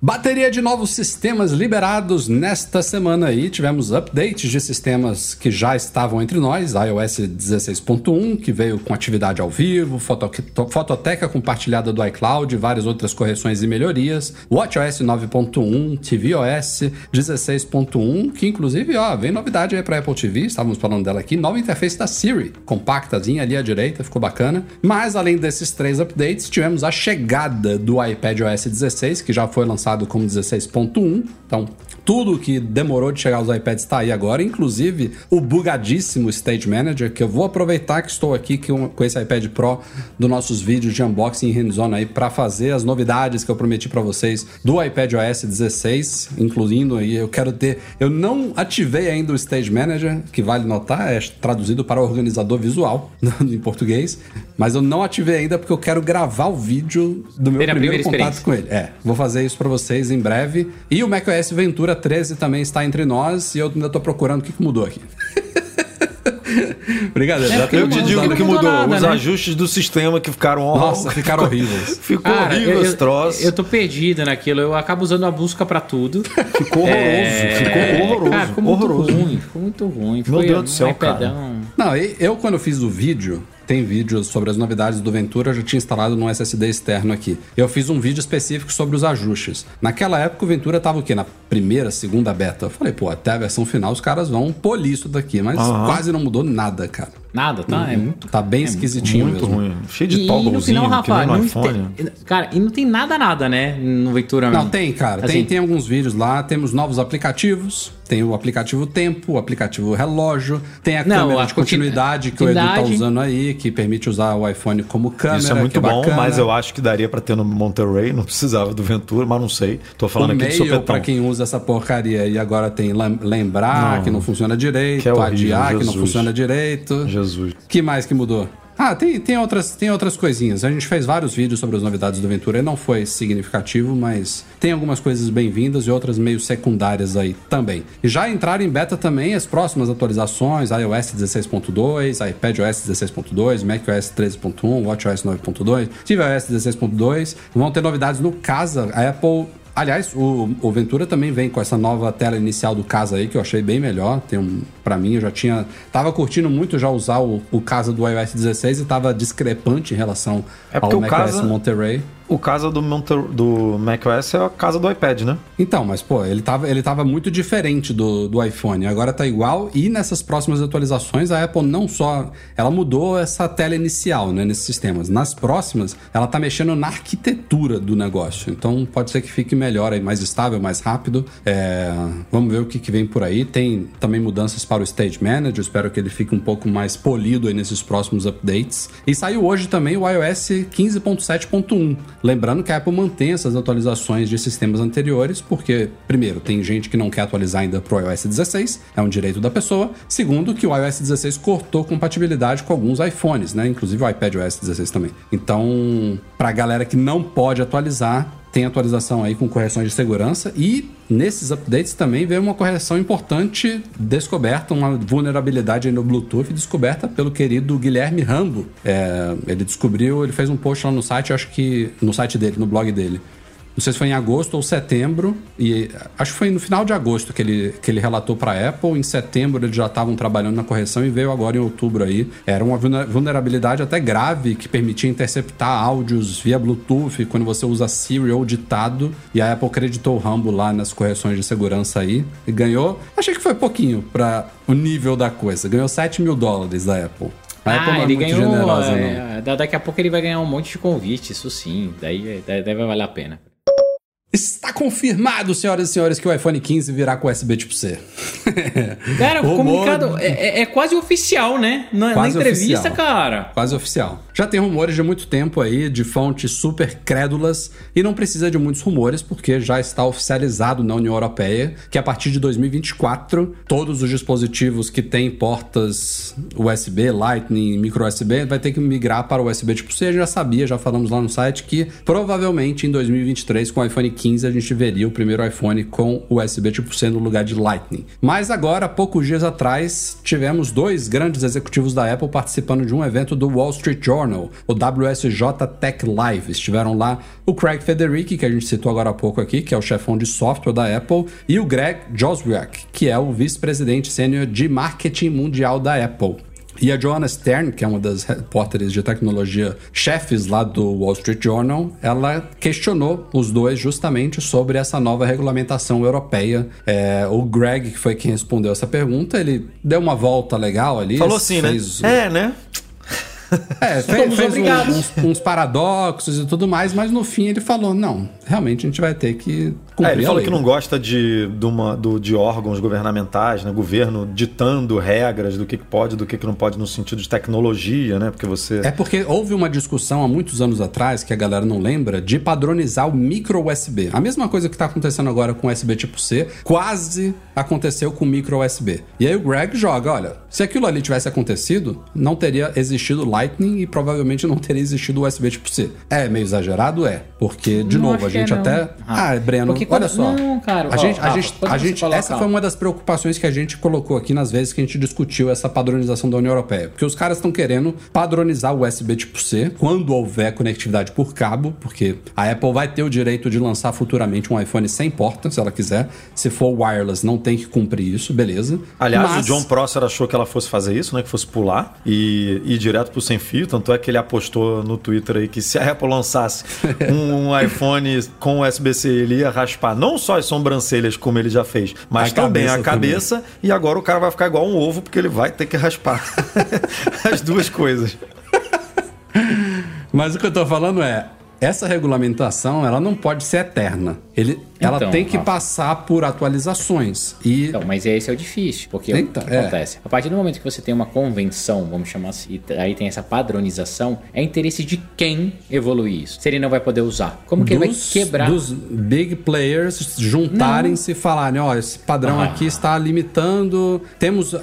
Bateria de novos sistemas liberados nesta semana aí. Tivemos updates de sistemas que já estavam entre nós. iOS 16.1, que veio com atividade ao vivo, foto- fototeca compartilhada do iCloud, várias outras correções e melhorias. WatchOS 9.1, tvOS 16.1, que inclusive, ó, vem novidade aí para Apple TV, estávamos falando dela aqui. Nova interface da Siri, compactazinha ali à direita, ficou bacana. Mas além desses três updates, tivemos a chegada do iPadOS 16, que já foi lançado como 16.1. Então, tudo que demorou de chegar aos iPads está aí agora, inclusive o bugadíssimo Stage Manager, que eu vou aproveitar que estou aqui com esse iPad Pro dos nossos vídeos de unboxing e hands-on aí para fazer as novidades que eu prometi para vocês do iPadOS 16, incluindo aí, eu quero ter, eu não ativei ainda o Stage Manager, que vale notar, é traduzido para organizador visual em português, mas eu não ativei ainda porque eu quero gravar o vídeo do meu primeiro contato com ele. É, vou fazer isso pra vocês em breve. E o macOS Ventura 13 também está entre nós e eu ainda tô procurando o que, que mudou aqui. Brincadeira, já tem Eu te digo usando que mudou mudou. nada, Os né? ajustes do sistema que ficaram Nossa, ficaram horríveis. Ficou Cara, horrível eu, esse troço. eu, eu tô perdido naquilo. Eu acabo usando a busca pra tudo. Ficou horroroso. É, Ficou horroroso. Cara, ficou muito horroroso. ruim. Ficou muito ruim. Meu Deus do um céu, iPadão. Não, eu quando fiz o vídeo, tem vídeos sobre as novidades do Ventura, eu já tinha instalado no SSD externo aqui. Eu fiz um vídeo específico sobre os ajustes. Naquela época o Ventura tava o quê? Na primeira, segunda beta. Eu falei, pô, até a versão final os caras vão polir isso daqui, mas Aham. quase não mudou nada, cara. Nada, tá? É muito Tá bem esquisitinho Muito mesmo. ruim. Cheio de E, e no togglezinho, final, que Rafa, no não iPhone. tem, cara, e não tem nada, nada, né? No Ventura Não, tem, cara. Assim, Tem, tem alguns vídeos lá. Temos novos aplicativos. Tem o aplicativo Tempo, o aplicativo Relógio. Tem a Não, câmera a de continuidade que o Edu tá usando aí, que permite usar o iPhone como câmera. Isso é muito que bom, bacana. mas eu acho que daria pra ter no Monterey, não precisava do Ventura, mas não sei. Tô falando o aqui de mail, supetão. pra quem usa essa porcaria e agora tem lem- lembrar Não. que não funciona direito, Que é horrível, adiar que não Jesus. funciona direito. Jesus. Que mais que mudou? Ah, tem, tem, outras, tem outras coisinhas. A gente fez vários vídeos sobre as novidades do Ventura e não foi significativo, mas tem algumas coisas bem-vindas e outras meio secundárias aí também. E já entraram em beta também as próximas atualizações: iOS 16.2, iPadOS 16.2, macOS 13.1, WatchOS 9.2, tvOS 16.2. Vão ter novidades no Casa. A Apple Aliás, o, o Ventura também vem com essa nova tela inicial do Casa aí, que eu achei bem melhor. Tem um, pra mim, eu já tinha. Tava curtindo muito já usar o, o Casa do iOS 16 e tava discrepante em relação É ao o macOS Casa- Monterey. O caso do, do macOS é a casa do iPad, né? Então, mas pô, ele tava, ele tava muito diferente do, do iPhone. Agora tá igual. E nessas próximas atualizações, a Apple não só. Ela mudou essa tela inicial, né, nesses sistemas. Nas próximas, ela tá mexendo na arquitetura do negócio. Então pode ser que fique melhor aí, mais estável, mais rápido. É, vamos ver o que, que vem por aí. Tem também mudanças para o Stage Manager. Espero que ele fique um pouco mais polido aí nesses próximos updates. E saiu hoje também o iOS 15.7.1. Lembrando que a Apple mantém essas atualizações de sistemas anteriores, porque, primeiro, tem gente que não quer atualizar ainda para o iOS 16, é um direito da pessoa. Segundo, que o iOS 16 cortou compatibilidade com alguns iPhones, né? Inclusive o iPad OS 16 também. Então, para a galera que não pode atualizar, tem atualização aí com correções de segurança e nesses updates também veio uma correção importante descoberta, uma vulnerabilidade no Bluetooth descoberta pelo querido Guilherme Rambo. É, ele descobriu, ele fez um post lá no site, acho que no site dele, no blog dele. Não sei se foi em agosto ou setembro, e acho que foi no final de agosto que ele, que ele relatou para a Apple. Em setembro eles já estavam trabalhando na correção e veio agora em outubro aí. Era uma vulner- vulnerabilidade até grave que permitia interceptar áudios via Bluetooth quando você usa Siri ou ditado. E a Apple acreditou o Rambo lá nas correções de segurança aí e ganhou. Achei que foi pouquinho para o nível da coisa. Ganhou 7 mil dólares da Apple. A Apple Ah, não é ele muito ganhou. generosa, é, da- daqui a pouco ele vai ganhar um monte de convite, isso sim. Daí, daí, daí vai valer a pena. Está confirmado, senhoras e senhores, que o iPhone 15 virá com USB tipo C. Cara, o comunicado é, é- é quase oficial, né? Na, na entrevista, oficial. cara. Quase oficial. Já tem rumores de muito tempo aí, de fontes super crédulas, e não precisa de muitos rumores, porque já está oficializado na União Europeia que a partir de 2024, todos os dispositivos que têm portas USB, Lightning, micro USB, vai ter que migrar para o USB tipo C. A gente já sabia, já falamos lá no site, que provavelmente em 2023, com o iPhone 15, a gente veria o primeiro iPhone com USB tipo C no lugar de Lightning. Mas agora, poucos dias atrás, tivemos dois grandes executivos da Apple participando de um evento do Wall Street Journal, o WSJ Tech Live. Estiveram lá o Craig Federici, que a gente citou agora há pouco aqui, que é o chefão de software da Apple, e o Greg Joswiak, que é o vice-presidente sênior de marketing mundial da Apple. E a Joanna Stern, que é uma das repórteres de tecnologia chefes lá do Wall Street Journal, ela questionou os dois justamente sobre essa nova regulamentação europeia. É, o Greg, que foi quem respondeu essa pergunta, ele deu uma volta legal ali. Falou assim, né? fez- É, né? é, fez, fez uns, uns paradoxos e tudo mais, mas no fim ele falou: não, realmente a gente vai ter que cumprir É, ele a falou lei. que não gosta de, de, uma, do- de órgãos governamentais, né? Governo ditando regras do que pode e do que que não pode no sentido de tecnologia, né? Porque você. É porque houve uma discussão há muitos anos atrás, que a galera não lembra, de padronizar o micro USB. A mesma coisa que está acontecendo agora com USB tipo C, quase aconteceu com o micro USB. E aí o Greg joga, olha, se aquilo ali tivesse acontecido, não teria existido Lightning e provavelmente não teria existido o USB tipo C. É meio exagerado? É. Porque, de Não novo, a gente é, até. Ah, Ah, Breno, porque olha quando- só. não, cara, a ó, gente, a gente, quando a gente, essa foi uma das preocupações que a gente colocou aqui nas vezes que a gente discutiu essa padronização da União Europeia. Porque os caras estão querendo padronizar o USB tipo C quando houver conectividade por cabo, porque a Apple vai ter o direito de lançar futuramente um iPhone sem porta, se ela quiser. Se for wireless, não tem que cumprir isso, beleza. Aliás, Mas- o John Prosser achou que ela fosse fazer isso, né? Que fosse pular e ir direto pro sem fio. Tanto é que ele apostou no Twitter aí que se a Apple lançasse um, um iPhone com USB-C, ele ia raspar não só as sobrancelhas, como ele já fez, mas A também cabeça a cabeça. E agora o cara vai ficar igual um ovo, porque ele vai ter que raspar as duas coisas. Mas o que eu tô falando é, essa regulamentação, ela não pode ser eterna. Ele, ela Então, tem que Rafa. passar por atualizações. E Então, mas esse é o difícil, porque Então, o que é. acontece? A partir do momento que você tem uma convenção, vamos chamar assim, e aí tem essa padronização, é interesse de quem evoluir isso. Se ele não vai poder usar. Como que ele vai dos, quebrar? dos big players juntarem-se e falarem, ó, esse padrão Ah. aqui está limitando, temos...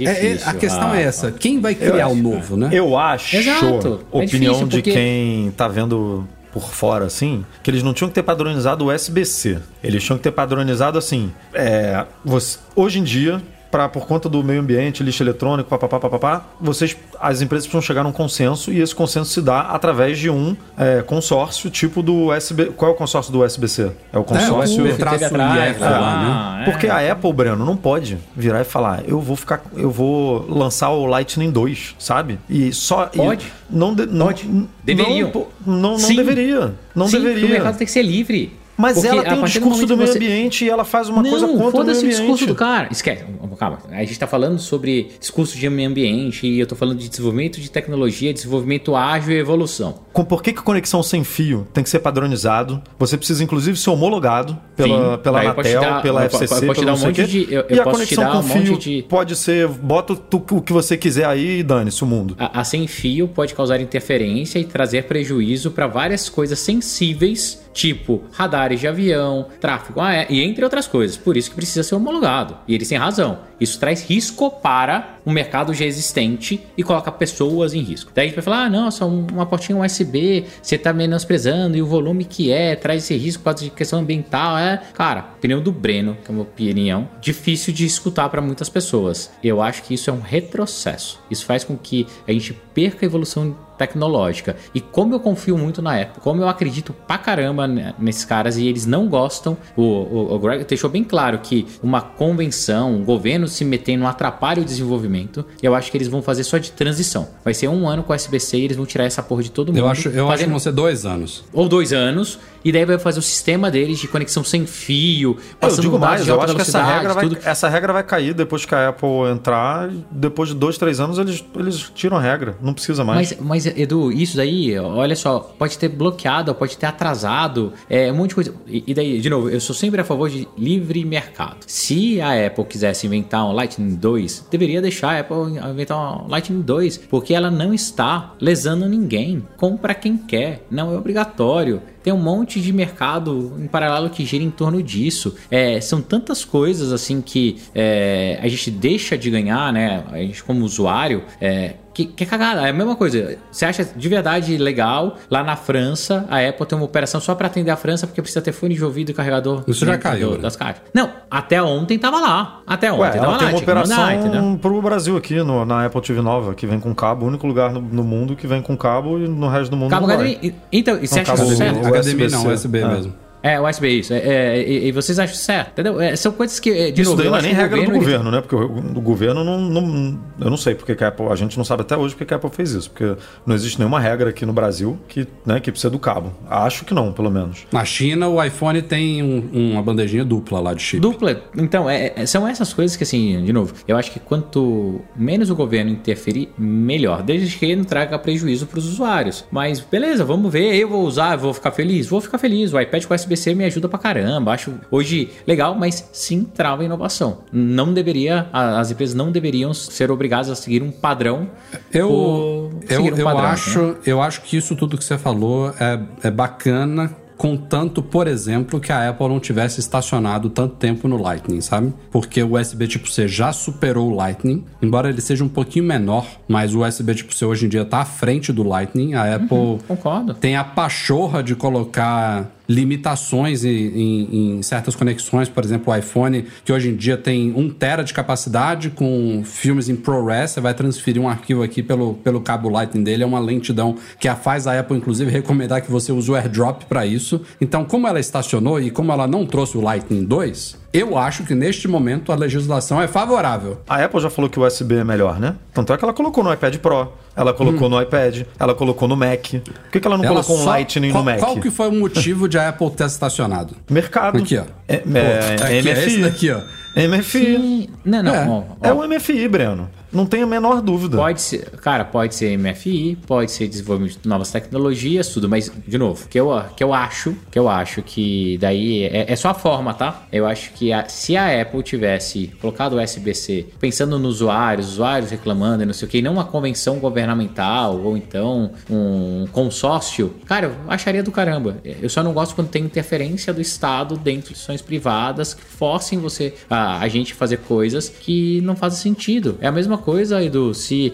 é- é- Difícil, a questão é Rafa. essa, quem vai criar o novo, né? Eu acho, Exato. É opinião difícil, de porque- quem tá vendo por fora, assim, que eles não tinham que ter padronizado o USB-C. Eles tinham que ter padronizado, assim, é, você- hoje em dia, pra, por conta do meio ambiente, lixo eletrônico, papapá, papapá, vocês, as empresas precisam chegar num consenso e esse consenso se dá através de um é, consórcio tipo do USB... Qual é o consórcio do USB-C? É o É, o consórcio... USB teve traço atrás, IF lá, ah, né? é. Porque a Apple, Breno, não pode virar e falar, eu vou ficar, eu vou lançar o Lightning 2, sabe? E só e Pode. não de- não- Pode. não- Deveriam. pô, Não, não, Sim. deveria. Não Sim, deveria. O mercado tem que ser livre. Mas Porque ela a tem um discurso do, momento meio você- ambiente e ela faz uma não, coisa contra o meio foda-se o ambiente. discurso do cara. Esquece, calma. A gente tá falando sobre discurso de meio ambiente e eu tô falando de desenvolvimento de tecnologia, desenvolvimento ágil e evolução. Com por que, que conexão sem fio tem que ser padronizado? Você precisa, inclusive, ser homologado pela, Sim. pela Anatel, dar- pela eu FCC, eu pelo um monte de- eu- e eu a posso te conexão com um fio de- pode ser, bota o que você quiser aí e dane-se o mundo. A, a sem fio pode causar interferência e trazer prejuízo para várias coisas sensíveis, tipo radares de avião, tráfego aéreo e entre outras coisas. Por isso que precisa ser homologado. E eles têm razão. Isso traz risco para um mercado já existente e coloca pessoas em risco. Daí a gente vai falar: ah, não, só um- uma portinha USB, você está menosprezando e o volume que é, traz esse risco por causa de questão ambiental. É, cara, opinião do Breno, que é uma opinião difícil de escutar para muitas pessoas. Eu acho que isso é um retrocesso. Isso faz com que a gente perca a evolução tecnológica. E como eu confio muito na Apple, como eu acredito pra caramba ne- nesses caras e eles não gostam, o, o, o Greg deixou bem claro que uma convenção, um governo se metendo atrapalha o desenvolvimento. Eu acho que eles vão fazer só de transição. Vai ser um ano com o SBC e eles vão tirar essa porra de todo mundo. Eu acho, eu acho que fazendo- vão ser dois anos. ou dois anos, e daí vai fazer o sistema deles de conexão sem fio, Eu passando digo dados mais, de eu alta acho que essa regra, vai, tudo. essa regra vai cair depois que a Apple entrar. Depois de dois, três anos, eles, eles tiram a regra. Não precisa mais. Mas, mas, Edu, isso daí, olha só, pode ter bloqueado, pode ter atrasado, é um monte de coisa. E, e daí, de novo, eu sou sempre a favor de livre mercado. Se a Apple quisesse inventar um Lightning 2, deveria deixar a Apple inventar um Lightning 2, porque ela não está lesando ninguém. Compra quem quer, não é obrigatório. Tem um monte de mercado em paralelo que gira em torno disso. É, são tantas coisas assim que é, a gente deixa de ganhar, né? A gente como usuário, é, que, que é cagada. É a mesma coisa. Você acha de verdade legal lá na França a Apple tem uma operação só para atender a França porque precisa ter fone de ouvido e carregador Isso já caiu, do- né? das caixas? Não, até ontem tava lá. Até ontem Ué, tava lá. tem uma mandar, operação entendeu? pro Brasil aqui, no- na Apple TV Nova, que vem com cabo, o único lugar no, no mundo que vem com cabo e no resto do mundo Cabo não. HDMI. Então, e você Não, acha cabo isso certo? HDMI não. USB Ah. mesmo. É, USB isso. É, é, e, e vocês acham certo? Entendeu? É, são coisas que. é, De Isso novo, daí eu não é nem regra do ele- governo, né? Porque o, o governo não, não- Eu não sei porque que a Apple. A gente não sabe até hoje porque que a Apple fez isso. Porque não existe nenhuma regra aqui no Brasil que, né, que precisa do cabo. Acho que não, pelo menos. Na China, o iPhone tem um- uma bandejinha dupla lá de chip. Dupla. Então, é- é- são essas coisas que, assim, de novo, eu acho que quanto menos o governo interferir, melhor. Desde que não traga prejuízo para os usuários. Mas, beleza, vamos ver. Eu vou usar, vou ficar feliz? Vou ficar feliz. O iPad com USB-C me ajuda pra caramba. Acho hoje legal, mas sim trava a inovação. Não deveria, as empresas não deveriam ser obrigadas a seguir um padrão. Eu, eu, um eu, padrão, acho, né? eu acho que isso tudo que você falou é, é bacana contanto, por exemplo, que a Apple não tivesse estacionado tanto tempo no Lightning, sabe? Porque o USB tipo C já superou o Lightning, embora ele seja um pouquinho menor, mas o USB tipo C hoje em dia tá à frente do Lightning. A Apple Concordo. tem a pachorra de colocar limitações em, em- em certas conexões, por exemplo, o iPhone, que hoje em dia tem 1 tera de capacidade com filmes em ProRes, você vai transferir um arquivo aqui pelo, pelo cabo Lightning dele, é uma lentidão que a faz a Apple, inclusive, recomendar que você use o AirDrop para isso. Então, como ela estacionou e como ela não trouxe o Lightning 2, eu acho que neste momento a legislação é favorável. A Apple já falou que o USB é melhor, né? Tanto é que ela colocou no iPad Pro, ela colocou no iPad, ela colocou no Mac. Por que, que ela não Ela colocou um só- Lightning qual, no Mac? Qual que foi o motivo de a Apple ter estacionado? Mercado. Aqui, ó. É, Pô, é, aqui, é MFI. esse daqui, ó. MFI. Sim. Não, não. É. ó, ó. É o MFI, Breno. Não tem a menor dúvida. Pode ser, cara, pode ser MFI, pode ser desenvolvimento de novas tecnologias, tudo, mas, de novo, que eu, que eu acho, que eu acho que daí é, é só a forma, tá? Eu acho que a- se a Apple tivesse colocado o USB-C pensando nos usuários, usuários reclamando e não sei o que, não uma convenção governamental ou então um consórcio, cara, eu acharia do caramba. Eu só não gosto quando tem interferência do Estado dentro de instituições privadas que forcem você, a, a gente, fazer coisas que não fazem sentido. É a mesma coisa, Edu, se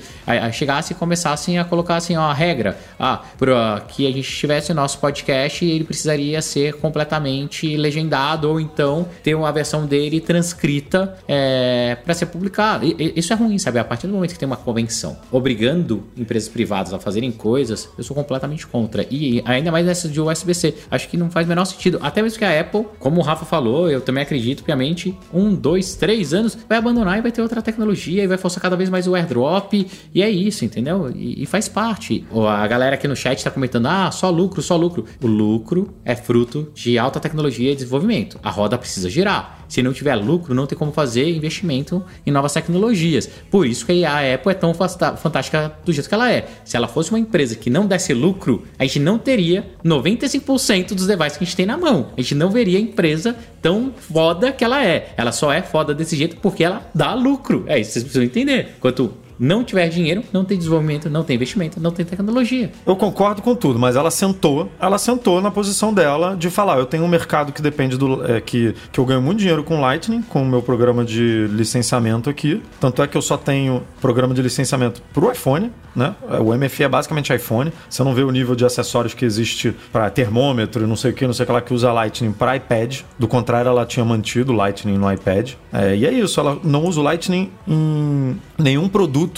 chegasse e começassem a colocar assim, ó, a regra, ah, pra que a gente tivesse o nosso podcast, ele precisaria ser completamente legendado ou então ter uma versão dele transcrita é, para ser publicado. E- isso é ruim, sabe? A partir do momento que tem uma convenção obrigando empresas privadas a fazerem coisas, eu sou completamente contra. E ainda mais essa de USB-C. Acho que não faz o menor sentido. Até mesmo que a Apple, como o Rafa falou, eu também acredito piamente, um, dois, três anos, vai abandonar e vai ter outra tecnologia e vai forçar cada vez mais o airdrop. E é isso, entendeu? E, e faz parte. A galera aqui no chat tá comentando: ah, só lucro, só lucro. O lucro é fruto de alta tecnologia e desenvolvimento. A roda precisa girar. Se não tiver lucro, não tem como fazer investimento em novas tecnologias. Por isso que a Apple é tão fantástica do jeito que ela é. Se ela fosse uma empresa que não desse lucro, a gente não teria 95% dos devices que a gente tem na mão. A gente não veria a empresa tão foda que ela é. Ela só é foda desse jeito porque ela dá lucro. É isso, vocês precisam entender. Quanto não tiver dinheiro, não tem desenvolvimento, não tem investimento, não tem tecnologia. Eu concordo com tudo, mas ela sentou, ela sentou na posição dela de falar, eu tenho um mercado que depende do é, que, que eu ganho muito dinheiro com Lightning, com o meu programa de licenciamento aqui. Tanto é que eu só tenho programa de licenciamento pro iPhone, né? O MFI é basicamente iPhone. Você não vê o nível de acessórios que existe para termômetro, não sei o que, não sei o que lá que usa Lightning para iPad. Do contrário, ela tinha mantido o Lightning no iPad. É, e é isso, ela não usa o Lightning em nenhum produto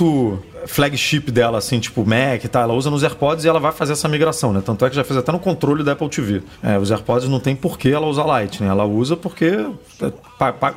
flagship dela, assim, tipo Mac e tal, ela usa nos AirPods e ela vai fazer essa migração, né? Tanto é que já fez até no controle da Apple TV. É, os AirPods não tem por que ela usar Lightning, ela usa porque é,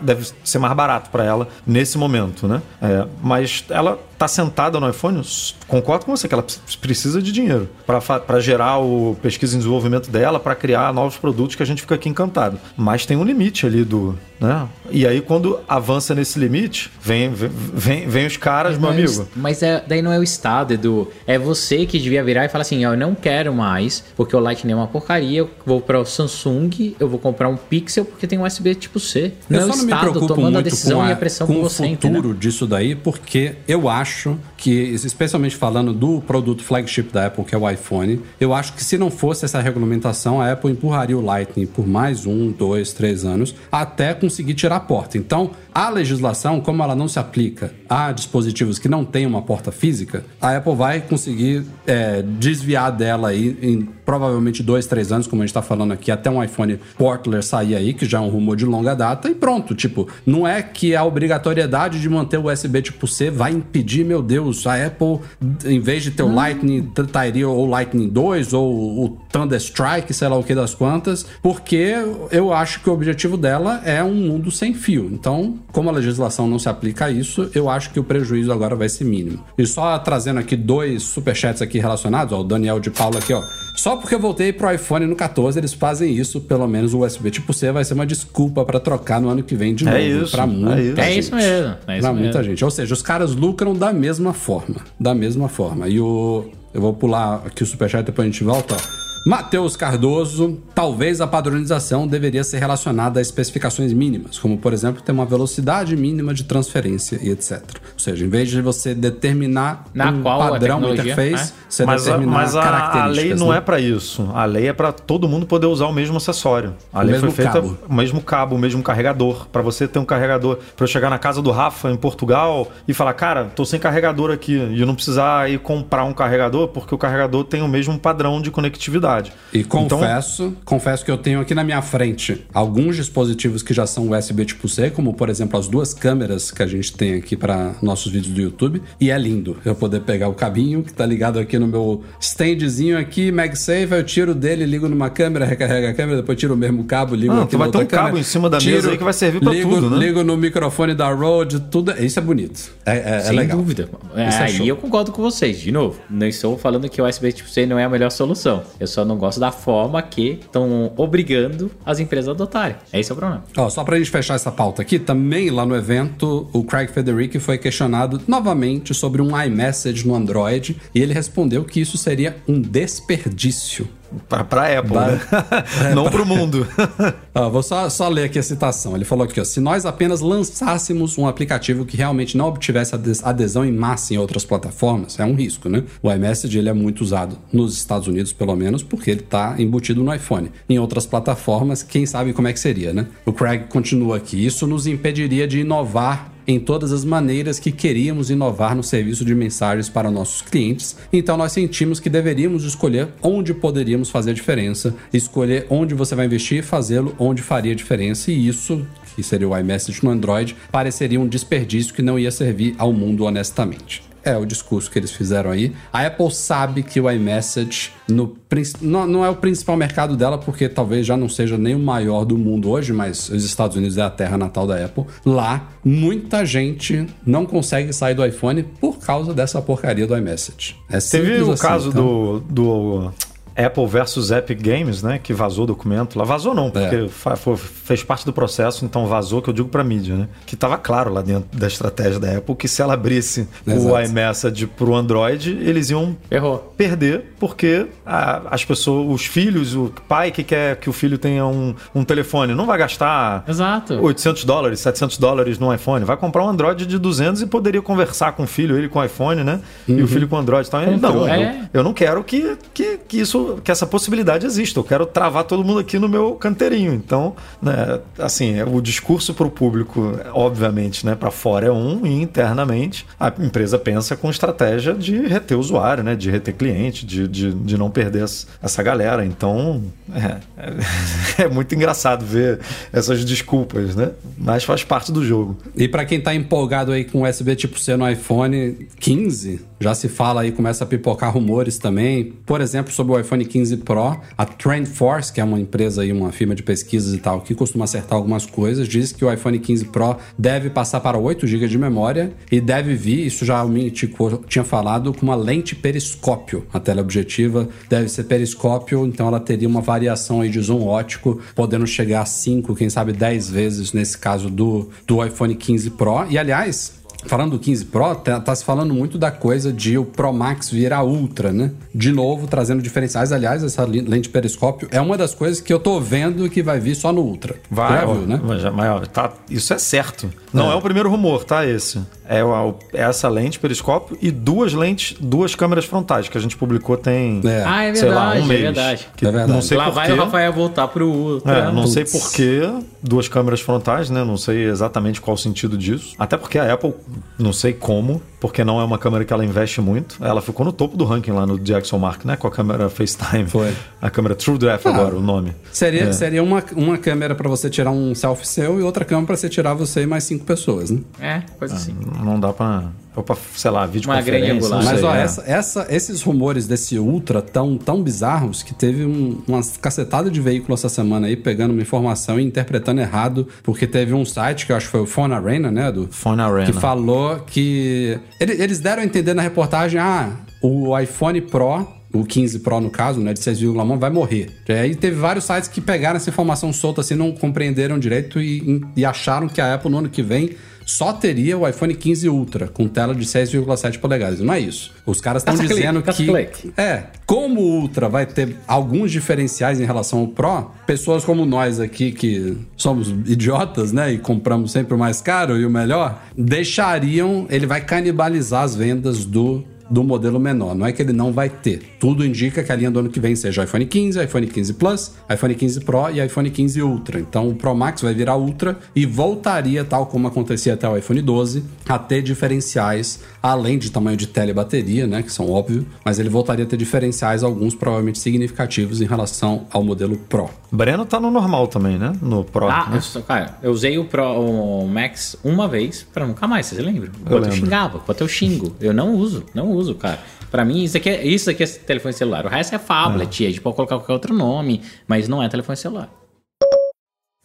deve ser mais barato para ela nesse momento, né? É, mas ela tá sentada no iPhone, concordo com você que ela precisa de dinheiro para gerar o pesquisa e desenvolvimento dela, para criar novos produtos que a gente fica aqui encantado. Mas tem um limite ali do, né? E aí quando avança nesse limite, vem vem, vem, vem os caras, meu Mas- amigo. Mas é, daí não é o Estado, Edu. É você que devia virar e falar assim: eu não quero mais, porque o Lightning é uma porcaria. Eu vou para o Samsung, eu vou comprar um Pixel porque tem um USB tipo C. Não eu só não me preocupo a muito decisão com, e a pressão com o futuro entendeu? disso daí, porque eu acho que, especialmente falando do produto flagship da Apple, que é o iPhone, eu acho que se não fosse essa regulamentação, a Apple empurraria o Lightning por mais um, dois, três anos, até conseguir tirar a porta. Então, a legislação, como ela não se aplica a dispositivos que não têm uma porta física, a Apple vai conseguir é, desviar dela aí em provavelmente dois, três anos, como a gente está falando aqui, até um iPhone portler sair aí, que já é um rumor de longa data, e pronto. Tipo, não é que a obrigatoriedade de manter o USB tipo C vai impedir, meu Deus, a Apple, em vez de ter o Lightning, trataria ou o Lightning 2 ou o Thunder Strike, sei lá o que das quantas, porque eu acho que o objetivo dela é um mundo sem fio. Então, como a legislação não se aplica a isso, eu acho que o prejuízo agora vai ser mínimo. E só trazendo aqui dois superchats aqui relacionados, ó, o Daniel de Paula aqui, ó. Só porque eu voltei pro iPhone no 14, eles fazem isso, pelo menos o USB tipo C vai ser uma desculpa para trocar no ano que vem de É novo. isso, pra é muita isso. É gente. isso mesmo. É isso Pra mesmo. muita gente. Ou seja, os caras lucram da mesma forma. Da mesma forma. E o. Eu vou pular aqui o superchat, depois a gente volta. ó. Matheus Cardoso, talvez a padronização deveria ser relacionada a especificações mínimas, como por exemplo ter uma velocidade mínima de transferência e etc. Ou seja, em vez de você determinar Na um qual a padrão interface, é? você Mas, a, determinar mas a- a, características. lei não né? é pra isso. A lei é pra todo mundo poder usar o mesmo acessório. A O lei mesmo foi feita cabo. o mesmo cabo, o mesmo carregador. Pra você ter um carregador, Pra eu chegar na casa do Rafa em Portugal e falar, cara, tô sem carregador aqui e eu não precisar ir comprar um carregador porque o carregador tem o mesmo padrão de conectividade. E Então, confesso, confesso que eu tenho aqui na minha frente alguns dispositivos que já são USB tipo C, como por exemplo as duas câmeras que a gente tem aqui para nossos vídeos do YouTube, e é lindo eu poder pegar o cabinho que tá ligado aqui no meu standzinho aqui, MagSafe, eu tiro dele, ligo numa câmera, recarrega a câmera, depois tiro o mesmo cabo, ligo Ah, aqui tu vai ter um cabo câmera, em cima da mesa aí que vai servir ligo, tudo, né? Ligo no microfone da Rode, tudo, isso é bonito. É, é, é Sem legal. dúvida. É, é show. aí eu concordo com vocês, de novo. Não estou falando que o USB tipo C não é a melhor solução. Eu só não gosto da forma que estão obrigando as empresas a adotarem. Esse é o problema. Ó, só pra gente fechar essa pauta aqui, também lá no evento, o Craig Federici foi questionado novamente sobre um iMessage no Android e ele respondeu que isso seria um desperdício. Pra, pra Apple, Ba- né? não pro mundo. Ó, vou só, só ler aqui a citação. Ele falou aqui, ó, se nós apenas lançássemos um aplicativo que realmente não obtivesse ades- adesão em massa em outras plataformas, é um risco, né? O iMessage ele é muito usado nos Estados Unidos, pelo menos, porque ele está embutido no iPhone. Em outras plataformas, quem sabe como é que seria, né? O Craig continua aqui, isso nos impediria de inovar em todas as maneiras que queríamos inovar no serviço de mensagens para nossos clientes. Então nós sentimos que deveríamos escolher onde poderíamos fazer diferença, escolher onde você vai investir e fazê-lo onde faria diferença. E isso, que seria o iMessage no Android, pareceria um desperdício que não ia servir ao mundo honestamente. É o discurso que eles fizeram aí. A Apple sabe que o iMessage no, não, não é o principal mercado dela, porque talvez já não seja nem o maior do mundo hoje, mas os Estados Unidos é a terra natal da Apple. Lá, muita gente não consegue sair do iPhone por causa dessa porcaria do iMessage. É Teve o assim, caso então. do, do Apple versus Epic Games, né? Que vazou o documento lá. Vazou não, porque É. foi- fez parte do processo, então vazou, que eu digo pra mídia, né? Que tava claro lá dentro da estratégia da Apple que se ela abrisse o Exato. iMessage pro Android, eles iam Errou. perder, porque a- as pessoas, os filhos, o pai que quer que o filho tenha um, um telefone, não vai gastar Exato. 800 dólares, 700 dólares no iPhone. Vai comprar um Android de 200 e poderia conversar com o filho, ele com o iPhone, né? E o filho com o Android. Então, não, eu, é. eu não quero que, que, que isso, que essa possibilidade exista. Eu quero travar todo mundo aqui no meu canteirinho. Então, né, assim, é, o discurso para o público, obviamente, né, para fora é um e internamente a empresa pensa com estratégia de reter usuário, né, de reter cliente, de, de, de não perder essa, galera. Então, é, é, é muito engraçado ver essas desculpas, né? Mas faz parte do jogo. E pra quem tá empolgado aí com USB tipo C no iPhone 15, já se fala aí, começa a pipocar rumores também. Por exemplo, sobre o iPhone 15 Pro, a TrendForce, que é uma empresa aí, uma firma de pesquisas e tal, que costuma acertar algumas coisas, diz que o iPhone 15 Pro deve passar para 8 GB de memória e deve vir, isso já o Mintico tinha falado, com uma lente periscópio. A tela objetiva deve ser periscópio, então ela teria uma variação aí de zoom ótico, podendo chegar a 5, quem sabe 10 vezes nesse caso do, do iPhone 15 Pro. E aliás, Falando do 15 Pro, tá, tá se falando muito da coisa de o Pro Max virar Ultra, né? De novo, trazendo diferenciais. Aliás, essa lente periscópio é uma das coisas que eu tô vendo que vai vir só no Ultra. Vai, viu, né? mas tá, isso é certo. Não é. o primeiro rumor, tá? Esse. É, o- é essa lente periscópio e duas lentes, duas câmeras frontais que a gente publicou tem, É. Ah, é sei lá, verdade, um é mês. verdade. Que É verdade. Não sei Lá por vai quê. o Rafael voltar pro Ultra. É, não sei Putz. por que duas câmeras frontais, né? Não sei exatamente qual o sentido disso. Até porque a Apple, não sei como, porque não é uma câmera que ela investe muito. Ela ficou no topo do ranking lá no Jackson Mark, né? Com a câmera FaceTime. Foi. A câmera TrueDepth Ah. agora, o nome. Seria, É. seria uma, uma câmera pra você tirar um selfie seu e outra câmera pra você tirar você e mais cinco pessoas, né? É, coisa assim. Não dá pra, ou pra sei lá, videoconferência. angular. não Mas sei, ó, é. essa, essa- esses rumores desse Ultra tão, tão bizarros que teve um, uma cacetada de veículo essa semana aí pegando uma informação e interpretando errado, porque teve um site que eu acho que foi o Phone Arena, né? Do, Phone Arena. que falou que. ele- Eles deram a entender na reportagem: ah, o iPhone Pro. O 15 Pro, no caso, né, de 6,1, vai morrer. E aí teve vários sites que pegaram essa informação solta assim, não compreenderam direito e, e acharam que a Apple no ano que vem só teria o iPhone 15 Ultra com tela de 6,7 polegadas. Não é isso. Os caras estão dizendo que caça-clique. é, como o Ultra vai ter alguns diferenciais em relação ao Pro, pessoas como nós aqui que somos idiotas, né, e compramos sempre o mais caro e o melhor, deixariam, ele vai canibalizar as vendas do do modelo menor. Não é que ele não vai ter. Tudo indica que a linha do ano que vem seja iPhone 15, iPhone 15 Plus, iPhone 15 Pro e iPhone 15 Ultra. Então o Pro Max vai virar Ultra e voltaria, tal como acontecia até o iPhone 12, a ter diferenciais, além de tamanho de tela e bateria, né, que são óbvio, mas ele voltaria a ter diferenciais, alguns provavelmente significativos em relação ao modelo Pro. Breno tá no normal também, né? No Pro. Ah, né? eu, cara, eu usei o, Pro, o Max uma vez pra nunca mais, vocês lembram? Enquanto eu, lembro. xingava, enquanto eu xingo. Eu não uso, não uso, cara. Pra mim, isso aqui é, isso aqui é telefone celular. O resto é phablet, a gente pode colocar qualquer outro nome, mas não é telefone celular.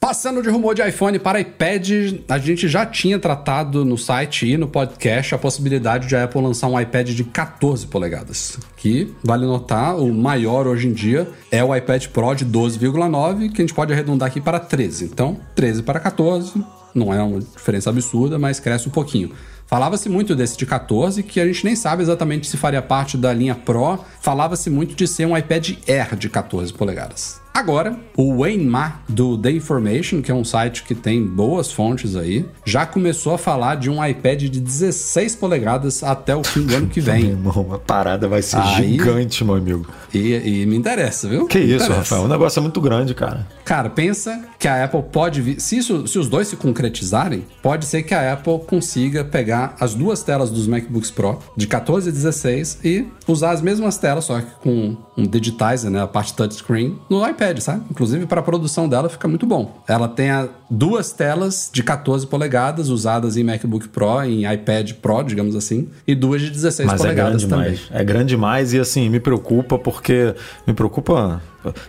Passando de rumor de iPhone para iPad, a gente já tinha tratado no site e no podcast a possibilidade de a Apple lançar um iPad de 14 polegadas. Que, vale notar, o maior hoje em dia é o iPad Pro de 12,9, que a gente pode arredondar aqui para 13. Então, 13 para 14, não é uma diferença absurda, mas cresce um pouquinho. Falava-se muito desse de 14, que a gente nem sabe exatamente se faria parte da linha Pro. Falava-se muito de ser um iPad Air de 14 polegadas. Agora, o Wayne Ma, do The Information, que é um site que tem boas fontes aí, já começou a falar de um iPad de 16 polegadas até o fim do ano que Meu vem. irmão, a parada vai ser Aí- gigante, meu amigo. E, e me interessa, viu? Que Me isso, interessa. Rafael? O negócio é muito grande, cara. Cara, pensa que a Apple pode vir. Se, isso- se os dois se concretizarem, pode ser que a Apple consiga pegar as duas telas dos MacBooks Pro, de 14 e 16, e usar as mesmas telas, só que com um digitizer, né? A parte touchscreen, no iPad, sabe? Inclusive, para a produção dela fica muito bom. Ela tem a- duas telas de 14 polegadas usadas em MacBook Pro, em iPad Pro, digamos assim, e duas de 16 Mas é polegadas grande também. demais. É grande demais e assim, me preocupa porque. Me preocupa.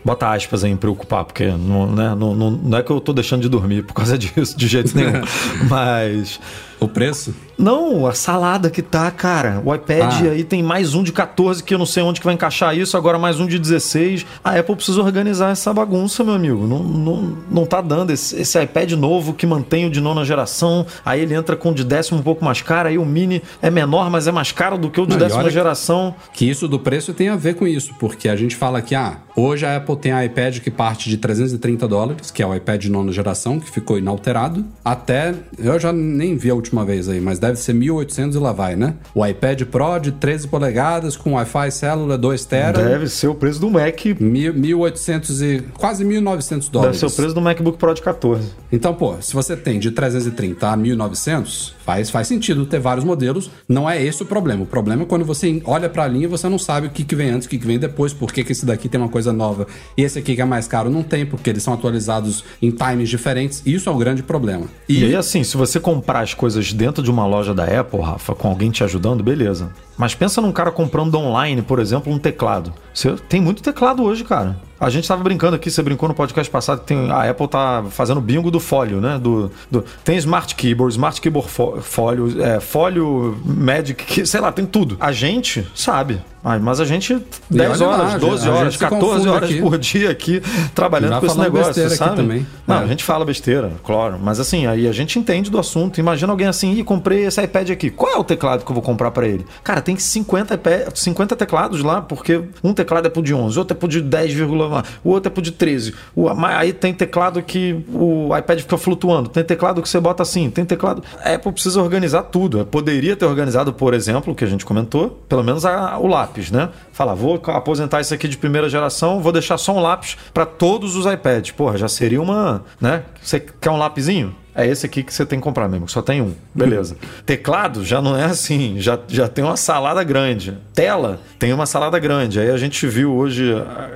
Bota aspas aí em preocupar, porque não, né, não, não, não é que eu tô deixando de dormir por causa disso, de jeito nenhum. Mas. O preço? Não, a salada que tá, cara. O iPad Ah. aí tem mais um de 14, que eu não sei onde que vai encaixar isso, agora mais um de 16. A Apple precisa organizar essa bagunça, meu amigo. Não, não, não tá dando. Esse, esse iPad novo que mantém o de nona geração, aí ele entra com o de décimo um pouco mais caro, aí o mini é menor, mas é mais caro do que o de Não, décima geração. Que isso do preço tem a ver com isso, porque a gente fala que, ah, hoje a Apple tem a iPad que parte de 330 dólares, que é o iPad de nona geração, que ficou inalterado, até, eu já nem vi a última vez aí, mas deve ser 1.800 e lá vai, né? O iPad Pro de 13 polegadas com Wi-Fi célula 2 tera, Deve ser o preço do Mac. mil- 1.800 e quase 1.900 Deve dólares. ser o preço do MacBook Pro de 14. Então, pô, se você tem de 330 a 1900, faz, faz sentido ter vários modelos. Não é esse o problema. O problema é quando você olha pra linha e você não sabe o que, que vem antes, o que, que vem depois, por que, que esse daqui tem uma coisa nova e esse aqui que é mais caro não tem, porque eles são atualizados em times diferentes. Isso é o grande problema. E, E, aí, assim, se você comprar as coisas dentro de uma loja da Apple, Rafa, com alguém te ajudando, beleza. Mas pensa num cara comprando online, por exemplo, um teclado. Você tem muito teclado hoje, cara. A gente tava brincando aqui, você brincou no podcast passado que tem, a Apple tá fazendo bingo do fólio, né? Do, do- tem Smart Keyboard, Smart Keyboard fó- fólio, é, fólio Magic, sei lá, tem tudo. A gente sabe. Mas mas a gente 10 olha lá, horas, 12 a horas, gente se 14 confunde horas aqui. por dia aqui trabalhando com esse negócio, sabe? também. Não, É. a gente fala besteira, claro. Mas assim, aí a gente entende do assunto. Imagina alguém assim, ih, comprei esse iPad aqui. Qual é o teclado que eu vou comprar pra ele? Cara, tem 50, iPad, 50 teclados lá, porque um teclado é pro de 11, outro é pro de 10,1, o outro é pro de 13. O, aí tem teclado que o iPad fica flutuando, tem teclado que você bota assim, tem teclado. A Apple precisa organizar tudo. Eu poderia ter organizado, por exemplo, o que a gente comentou, pelo menos a- o lápis, né? Falar, vou aposentar isso aqui de primeira geração, vou deixar só um lápis para todos os iPads. Porra, já seria uma, né? Você quer um lapisinho? É esse aqui que você tem que comprar mesmo, só tem um. Beleza. Teclado já não é assim, já, já tem uma salada grande. Tela tem uma salada grande. Aí a gente viu hoje,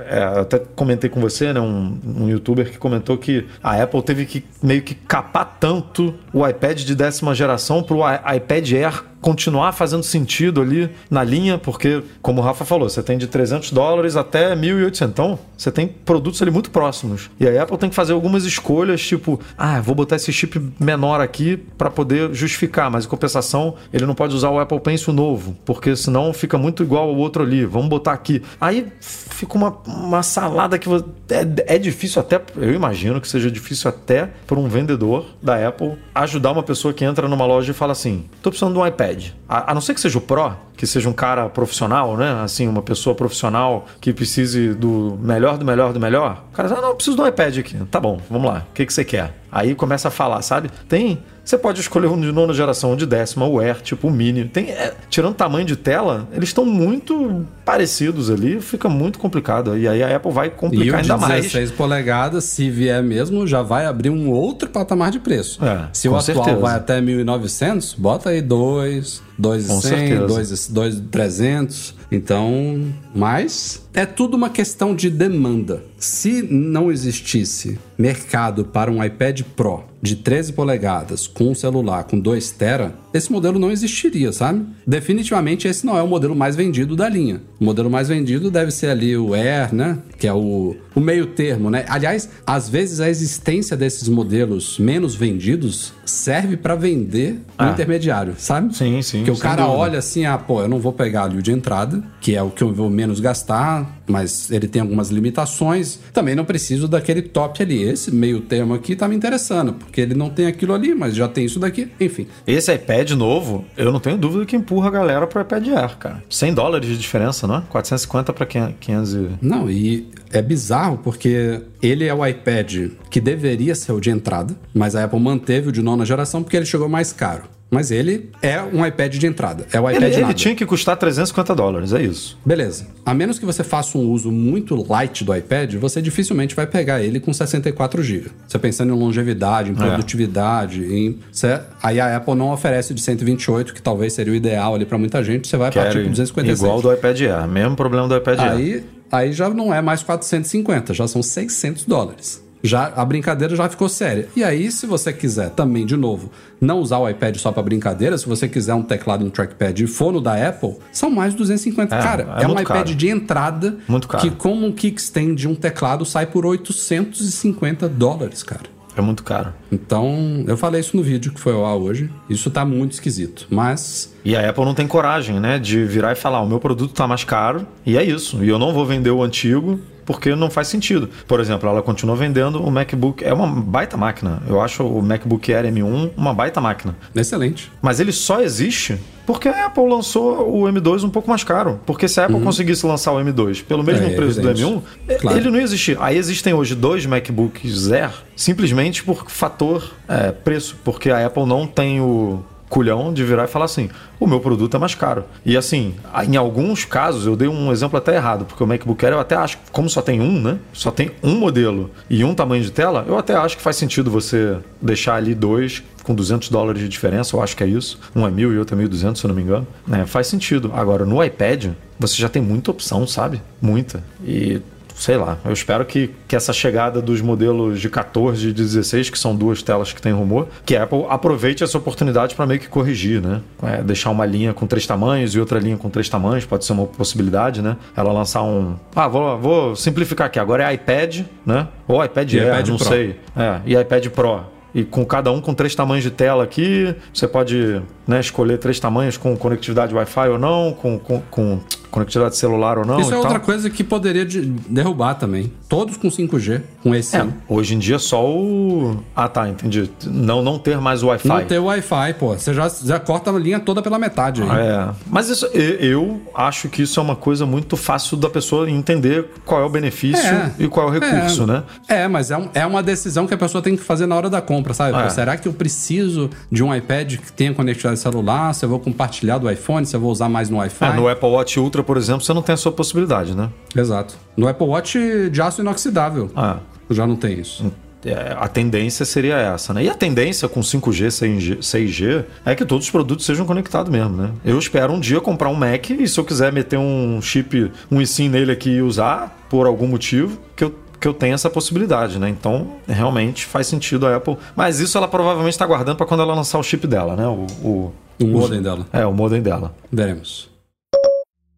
é, eu até comentei com você, né? Um, um youtuber que comentou que a Apple teve que meio que capar tanto o iPad de décima geração para o iPad Air continuar fazendo sentido ali na linha, porque, como o Rafa falou, você tem de 300 dólares até 1.800. Então, você tem produtos ali muito próximos. E a Apple tem que fazer algumas escolhas, tipo, ah, vou botar esse chip menor aqui para poder justificar, mas em compensação ele não pode usar o Apple Pencil novo, porque senão fica muito igual ao outro ali. Vamos botar aqui. Aí fica uma, uma salada que é, é difícil até, eu imagino que seja difícil até para um vendedor da Apple ajudar uma pessoa que entra numa loja e fala assim: tô precisando de um iPad. A, a não ser que seja o Pro, que seja um cara profissional, né? Assim, uma pessoa profissional que precise do melhor, do melhor, do melhor. O cara diz, ah, não, eu preciso de um iPad aqui. Tá bom, vamos lá. O que, que você quer? Aí começa a falar, sabe? Tem. Você pode escolher um de nona geração, um de décima, o Air, tipo o Mini. Tem, é, tirando tamanho de tela, eles estão muito parecidos ali, fica muito complicado. E aí a Apple vai E complicar ainda mais. 16 polegadas, se vier mesmo, já vai abrir um outro patamar de preço. É, se o atual certeza. vai até 1.900, bota aí 2, 2.100, certeza. 2, 2.300. Então, mas é tudo uma questão de demanda. Se não existisse mercado para um iPad Pro de 13 polegadas com um celular com 2 tera, esse modelo não existiria, sabe? Definitivamente esse não é o modelo mais vendido da linha. O modelo mais vendido deve ser ali o Air, né? Que é o, o meio termo, né? Aliás, às vezes a existência desses modelos menos vendidos serve para vender o Ah. intermediário, sabe? Sim, sim, Que o cara dúvida. olha assim, ah, pô, eu não vou pegar ali o de entrada, que é o que eu vou menos gastar, mas ele tem algumas limitações. Também não preciso daquele top ali. Esse meio termo aqui tá me interessando, porque ele não tem aquilo ali, mas já tem isso daqui. Enfim, Esse iPad novo, eu não tenho dúvida que empurra a galera pro iPad Air, cara. 100 dólares de diferença, não é? 450 para 500 e... Não, e é bizarro porque ele é o iPad que deveria ser o de entrada, mas a Apple manteve o de nona geração porque ele chegou mais caro. Mas ele é um iPad de entrada, é o iPad Ele, ele tinha que custar 350 dólares, é isso. Beleza. A menos que você faça um uso muito light do iPad, você dificilmente vai pegar ele com 64 GB. Você pensando em longevidade, em produtividade, em... Você... aí a Apple não oferece de 128, que talvez seria o ideal ali para muita gente, você vai partir Quero pro 256. igual do iPad Air, mesmo problema do iPad Air. Aí, aí já não é mais 450, já são 600 dólares. Já, a brincadeira já ficou séria. E aí, se você quiser também, de novo, não usar o iPad só para brincadeira, se você quiser um teclado e um trackpad e for no da Apple, são mais de 250. É, Cara, é é, um iPad caro. de entrada Muito caro. que, como um kickstand de um teclado, sai por 850 dólares, cara. É muito caro. Então, eu falei isso no vídeo que foi ao ar hoje. Isso tá muito esquisito. Mas E a Apple não tem coragem, né, de virar e falar: o meu produto tá mais caro e é isso. E eu não vou vender o antigo porque não faz sentido. Por exemplo, ela continua vendendo o MacBook. É uma baita máquina. Eu acho o MacBook Air M1 uma baita máquina. excelente. Mas ele só existe porque a Apple lançou o M2 um pouco mais caro. Porque se a Apple conseguisse lançar o M2 pelo mesmo Uhum. É, preço evidente. do M1, e- Claro. ele não ia existir. Aí existem hoje dois MacBooks Air simplesmente por fator é, preço. Porque a Apple não tem o culhão de virar e falar assim: o meu produto é mais caro. E assim, em alguns casos, eu dei um exemplo até errado, porque o MacBook Air eu até acho, como só tem um, né? Só tem um modelo e um tamanho de tela, eu até acho que faz sentido você deixar ali dois com 200 dólares de diferença, eu acho que é isso. Um é mil e outro é 1.200, se eu não me engano. É, faz sentido. Agora, no iPad, você já tem muita opção, sabe? Muita. E sei lá, eu espero que, que essa chegada dos modelos de 14 e de 16, que são duas telas que tem rumor, que a Apple aproveite essa oportunidade para meio que corrigir, né? É, deixar uma linha com três tamanhos e outra linha com três tamanhos, pode ser uma possibilidade, né? Ela lançar um. Ah, vou, vou simplificar aqui. Agora é iPad, né? Ou iPad E Air, iPad não Pro. sei. É, e iPad Pro. E com cada um com três tamanhos de tela aqui, você pode né, escolher três tamanhos com conectividade Wi-Fi ou não, com, com, com conectividade celular ou não. Isso é tal. outra coisa que poderia de- derrubar também. Todos com 5G, com esse É, hoje em dia só o. Ah, tá, entendi. Não, não ter mais Wi-Fi. Não ter Wi-Fi, pô. Você já, já corta a linha toda pela metade aí. É, mas isso, eu acho que isso é uma coisa muito fácil da pessoa entender qual é o benefício É. e qual é o recurso, é, né? É, mas é, um- é uma decisão que a pessoa tem que fazer na hora da compra, sabe? É. Pô, será que eu preciso de um iPad que tenha conectividade celular? Se eu vou compartilhar do iPhone? Se eu vou usar mais no Wi-Fi? É, no Apple Watch Ultra, por exemplo, você não tem essa possibilidade, né? Exato. No Apple Watch de aço inoxidável. Ah, Já não tem isso. é, a tendência seria essa, né? E a tendência com 5G, 6G, 6G é que todos os produtos sejam conectados mesmo, né? Eu espero um dia comprar um Mac e se eu quiser meter um chip, um eSIM nele aqui e usar, por algum motivo, que eu que eu tenha essa possibilidade, né? Então, realmente faz sentido a Apple. Mas isso ela provavelmente está guardando para quando ela lançar o chip dela, né? O, o, O modem dela. É, o modem dela. Veremos.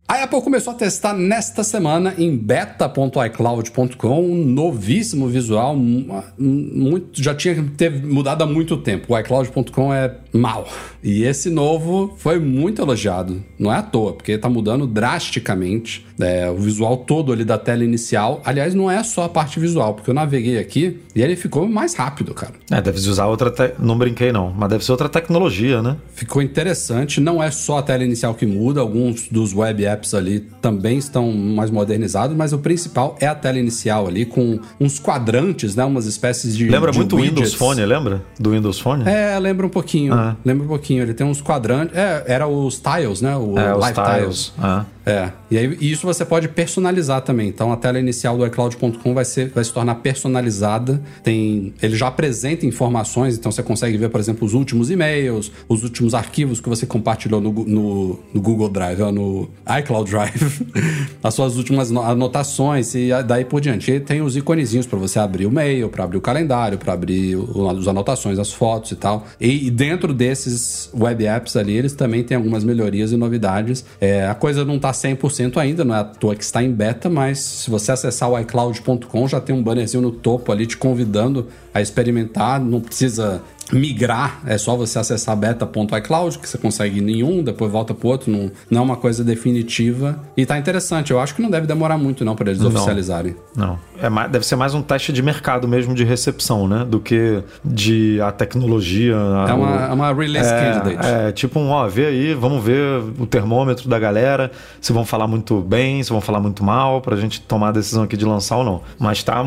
A Apple começou a testar nesta semana em beta.icloud.com um novíssimo visual, mu- muito, já tinha que ter mudado há muito tempo. O iCloud.com é mal. E esse novo foi muito elogiado. Não é à toa, porque tá mudando drasticamente é, o visual todo ali da tela inicial. Aliás, não é só a parte visual, porque eu naveguei aqui e ele ficou mais rápido, cara. É, deve usar outra. te- Não brinquei, não. Mas deve ser outra tecnologia, né? Ficou interessante. Não é só a tela inicial que muda, alguns dos web apps ali também estão mais modernizados, mas o principal é a tela inicial ali, com uns quadrantes, né? Umas espécies de. Lembra de muito o Windows. Phone, lembra? Do Windows Phone? É, lembra um pouquinho. Ah. Lembra um pouquinho. Ele tem uns quadrantes. É, era os tiles, né? O É, os Live tiles. Ah. É, e aí isso você pode personalizar também. Então a tela inicial do iCloud.com vai, vai se tornar personalizada. Tem, ele já apresenta informações, então você consegue ver, por exemplo, os últimos e-mails, os últimos arquivos que você compartilhou no, no, no Google Drive, no iCloud Drive, as suas últimas no- anotações e daí por diante. E tem os iconezinhos para você abrir o mail, para abrir o calendário, para abrir as anotações, as fotos e tal. E, e dentro desses web apps ali, eles também têm algumas melhorias e novidades. É, a coisa não tá 100% ainda, não é à toa que está em beta, mas se você acessar o iCloud.com, já tem um bannerzinho no topo ali te convidando a experimentar. Não precisa migrar, é só você acessar beta.icloud, que você consegue em nenhum, depois volta pro outro, não, não é uma coisa definitiva. E tá interessante, eu acho que não deve demorar muito não para eles Não. oficializarem. Não. É mais, deve ser mais um teste de mercado mesmo de recepção, né? Do que de a tecnologia. É uma, é uma release candidate. É, é tipo um, ó, vê aí, vamos ver o termômetro da galera, se vão falar muito bem, se vão falar muito mal, pra gente tomar a decisão aqui de lançar ou não. Mas tá,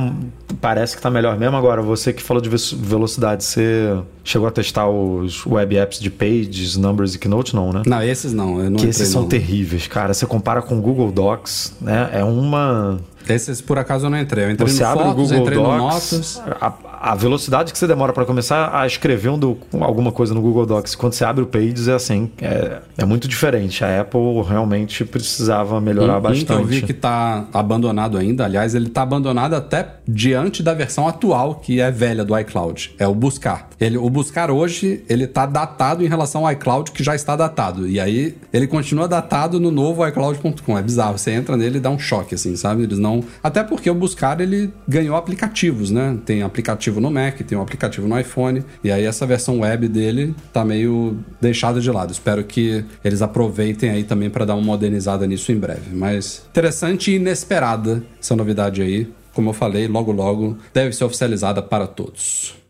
parece que tá melhor mesmo. Agora, você que falou de ve- velocidade, você chegou a testar os web apps de Pages, Numbers e Keynote, não, né? Não, esses não, eu não que esses são não. terríveis, cara. Você compara com o Google Docs, né? É uma. Esses por acaso eu não entrei. Eu entrei Você no abre Fotos, o Google entrei no Docs, Notas. a, a velocidade que você demora para começar a escrever um do- alguma coisa no Google Docs, quando você abre o Pages, é assim, é, é muito diferente. A Apple realmente precisava melhorar Um- um bastante. que eu vi que tá abandonado ainda, aliás, ele tá abandonado até diante da versão atual, que é velha do iCloud. É o Buscar. Ele, o Buscar hoje, ele tá datado em relação ao iCloud, que já está datado. E aí, ele continua datado no novo iCloud.com. É bizarro. Você entra nele e dá um choque, assim, sabe? Eles não... Até porque o Buscar, ele ganhou aplicativos, né? Tem aplicativo no Mac, tem um aplicativo no iPhone. E aí, essa versão web dele tá meio deixada de lado. Espero que eles aproveitem aí também para dar uma modernizada nisso em breve. Mas interessante e inesperada essa novidade aí. Como eu falei, logo logo deve ser oficializada para todos.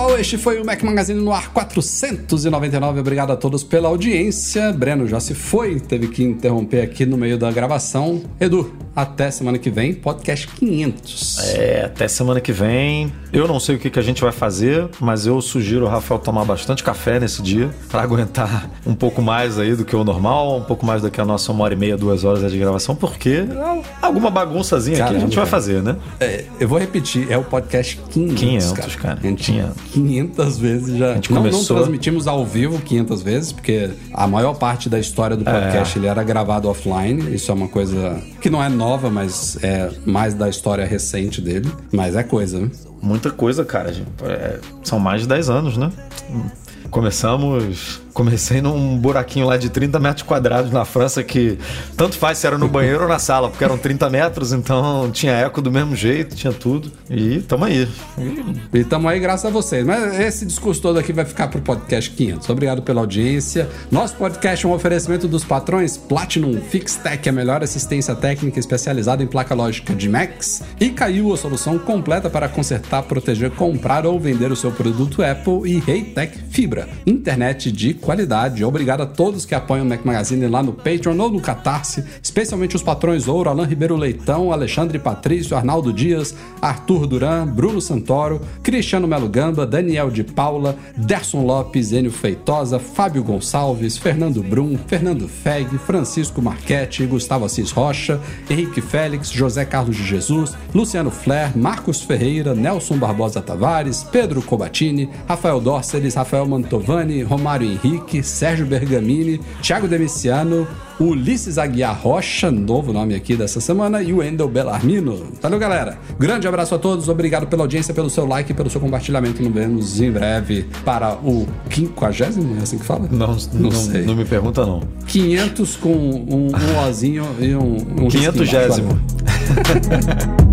Pessoal. Este foi o Mac Magazine no ar 499. Obrigado a todos pela audiência. Breno já se foi, teve que interromper aqui no meio da gravação. Edu, até semana que vem, podcast 500. É, até semana que vem. Eu não sei o que, que a gente vai fazer, mas eu sugiro o Rafael tomar bastante café nesse dia para aguentar um pouco mais aí do que o normal, um pouco mais do que a nossa uma hora e meia, duas horas de gravação, porque alguma bagunçazinha aqui a Caramba, gente vai cara. fazer, né? É, eu vou repetir, é o podcast 500, 500, cara. cara. A gente 500. 500 vezes já. A gente não, não transmitimos ao vivo 500 vezes, porque a maior parte da história do podcast É. ele era gravado offline. Isso é uma coisa que não é nova, mas é mais da história recente dele. Mas é coisa, né? Muita coisa, cara. É, são mais de 10 anos, né? Começamos. Comecei num buraquinho lá de 30 metros quadrados na França, que tanto faz se era no banheiro ou na sala, porque eram 30 metros, então tinha eco do mesmo jeito, tinha tudo. E tamo aí. E tamo aí graças a vocês. Mas esse discurso todo aqui vai ficar pro podcast 500. Obrigado pela audiência. Nosso podcast é um oferecimento dos patrões Platinum FixTech, a melhor assistência técnica especializada em placa lógica de Macs. E caiu a solução completa para consertar, proteger, comprar ou vender o seu produto Apple e Reitec Fibra. Internet de qualidade. Obrigado a todos que apoiam o Mac Magazine lá no Patreon ou no Catarse, especialmente os patrões Ouro, Alain Ribeiro Leitão, Alexandre Patrício, Arnaldo Dias, Arthur Duran, Bruno Santoro, Cristiano Melo Gamba, Daniel de Paula, Derson Lopes, Enio Feitosa, Fábio Gonçalves, Fernando Brum, Fernando Feg, Francisco Marchetti, Gustavo Assis Rocha, Henrique Félix, José Carlos de Jesus, Luciano Flair, Marcos Ferreira, Nelson Barbosa Tavares, Pedro Cobatini, Rafael Dórceles, Rafael Mantovani, Romário Henrique, Sérgio Bergamini, Thiago Demiciano, Ulisses Aguiar Rocha, novo nome aqui dessa semana, e o Endel Bellarmino. Valeu, galera. Grande abraço a todos, obrigado pela audiência, pelo seu like, pelo seu compartilhamento. Nos vemos em breve para o quinquagésimo, é assim que fala? Não, não, sei. não me pergunta, não. 500 com um, um ozinho e um, um risquinho 500 embaixo. Valeu.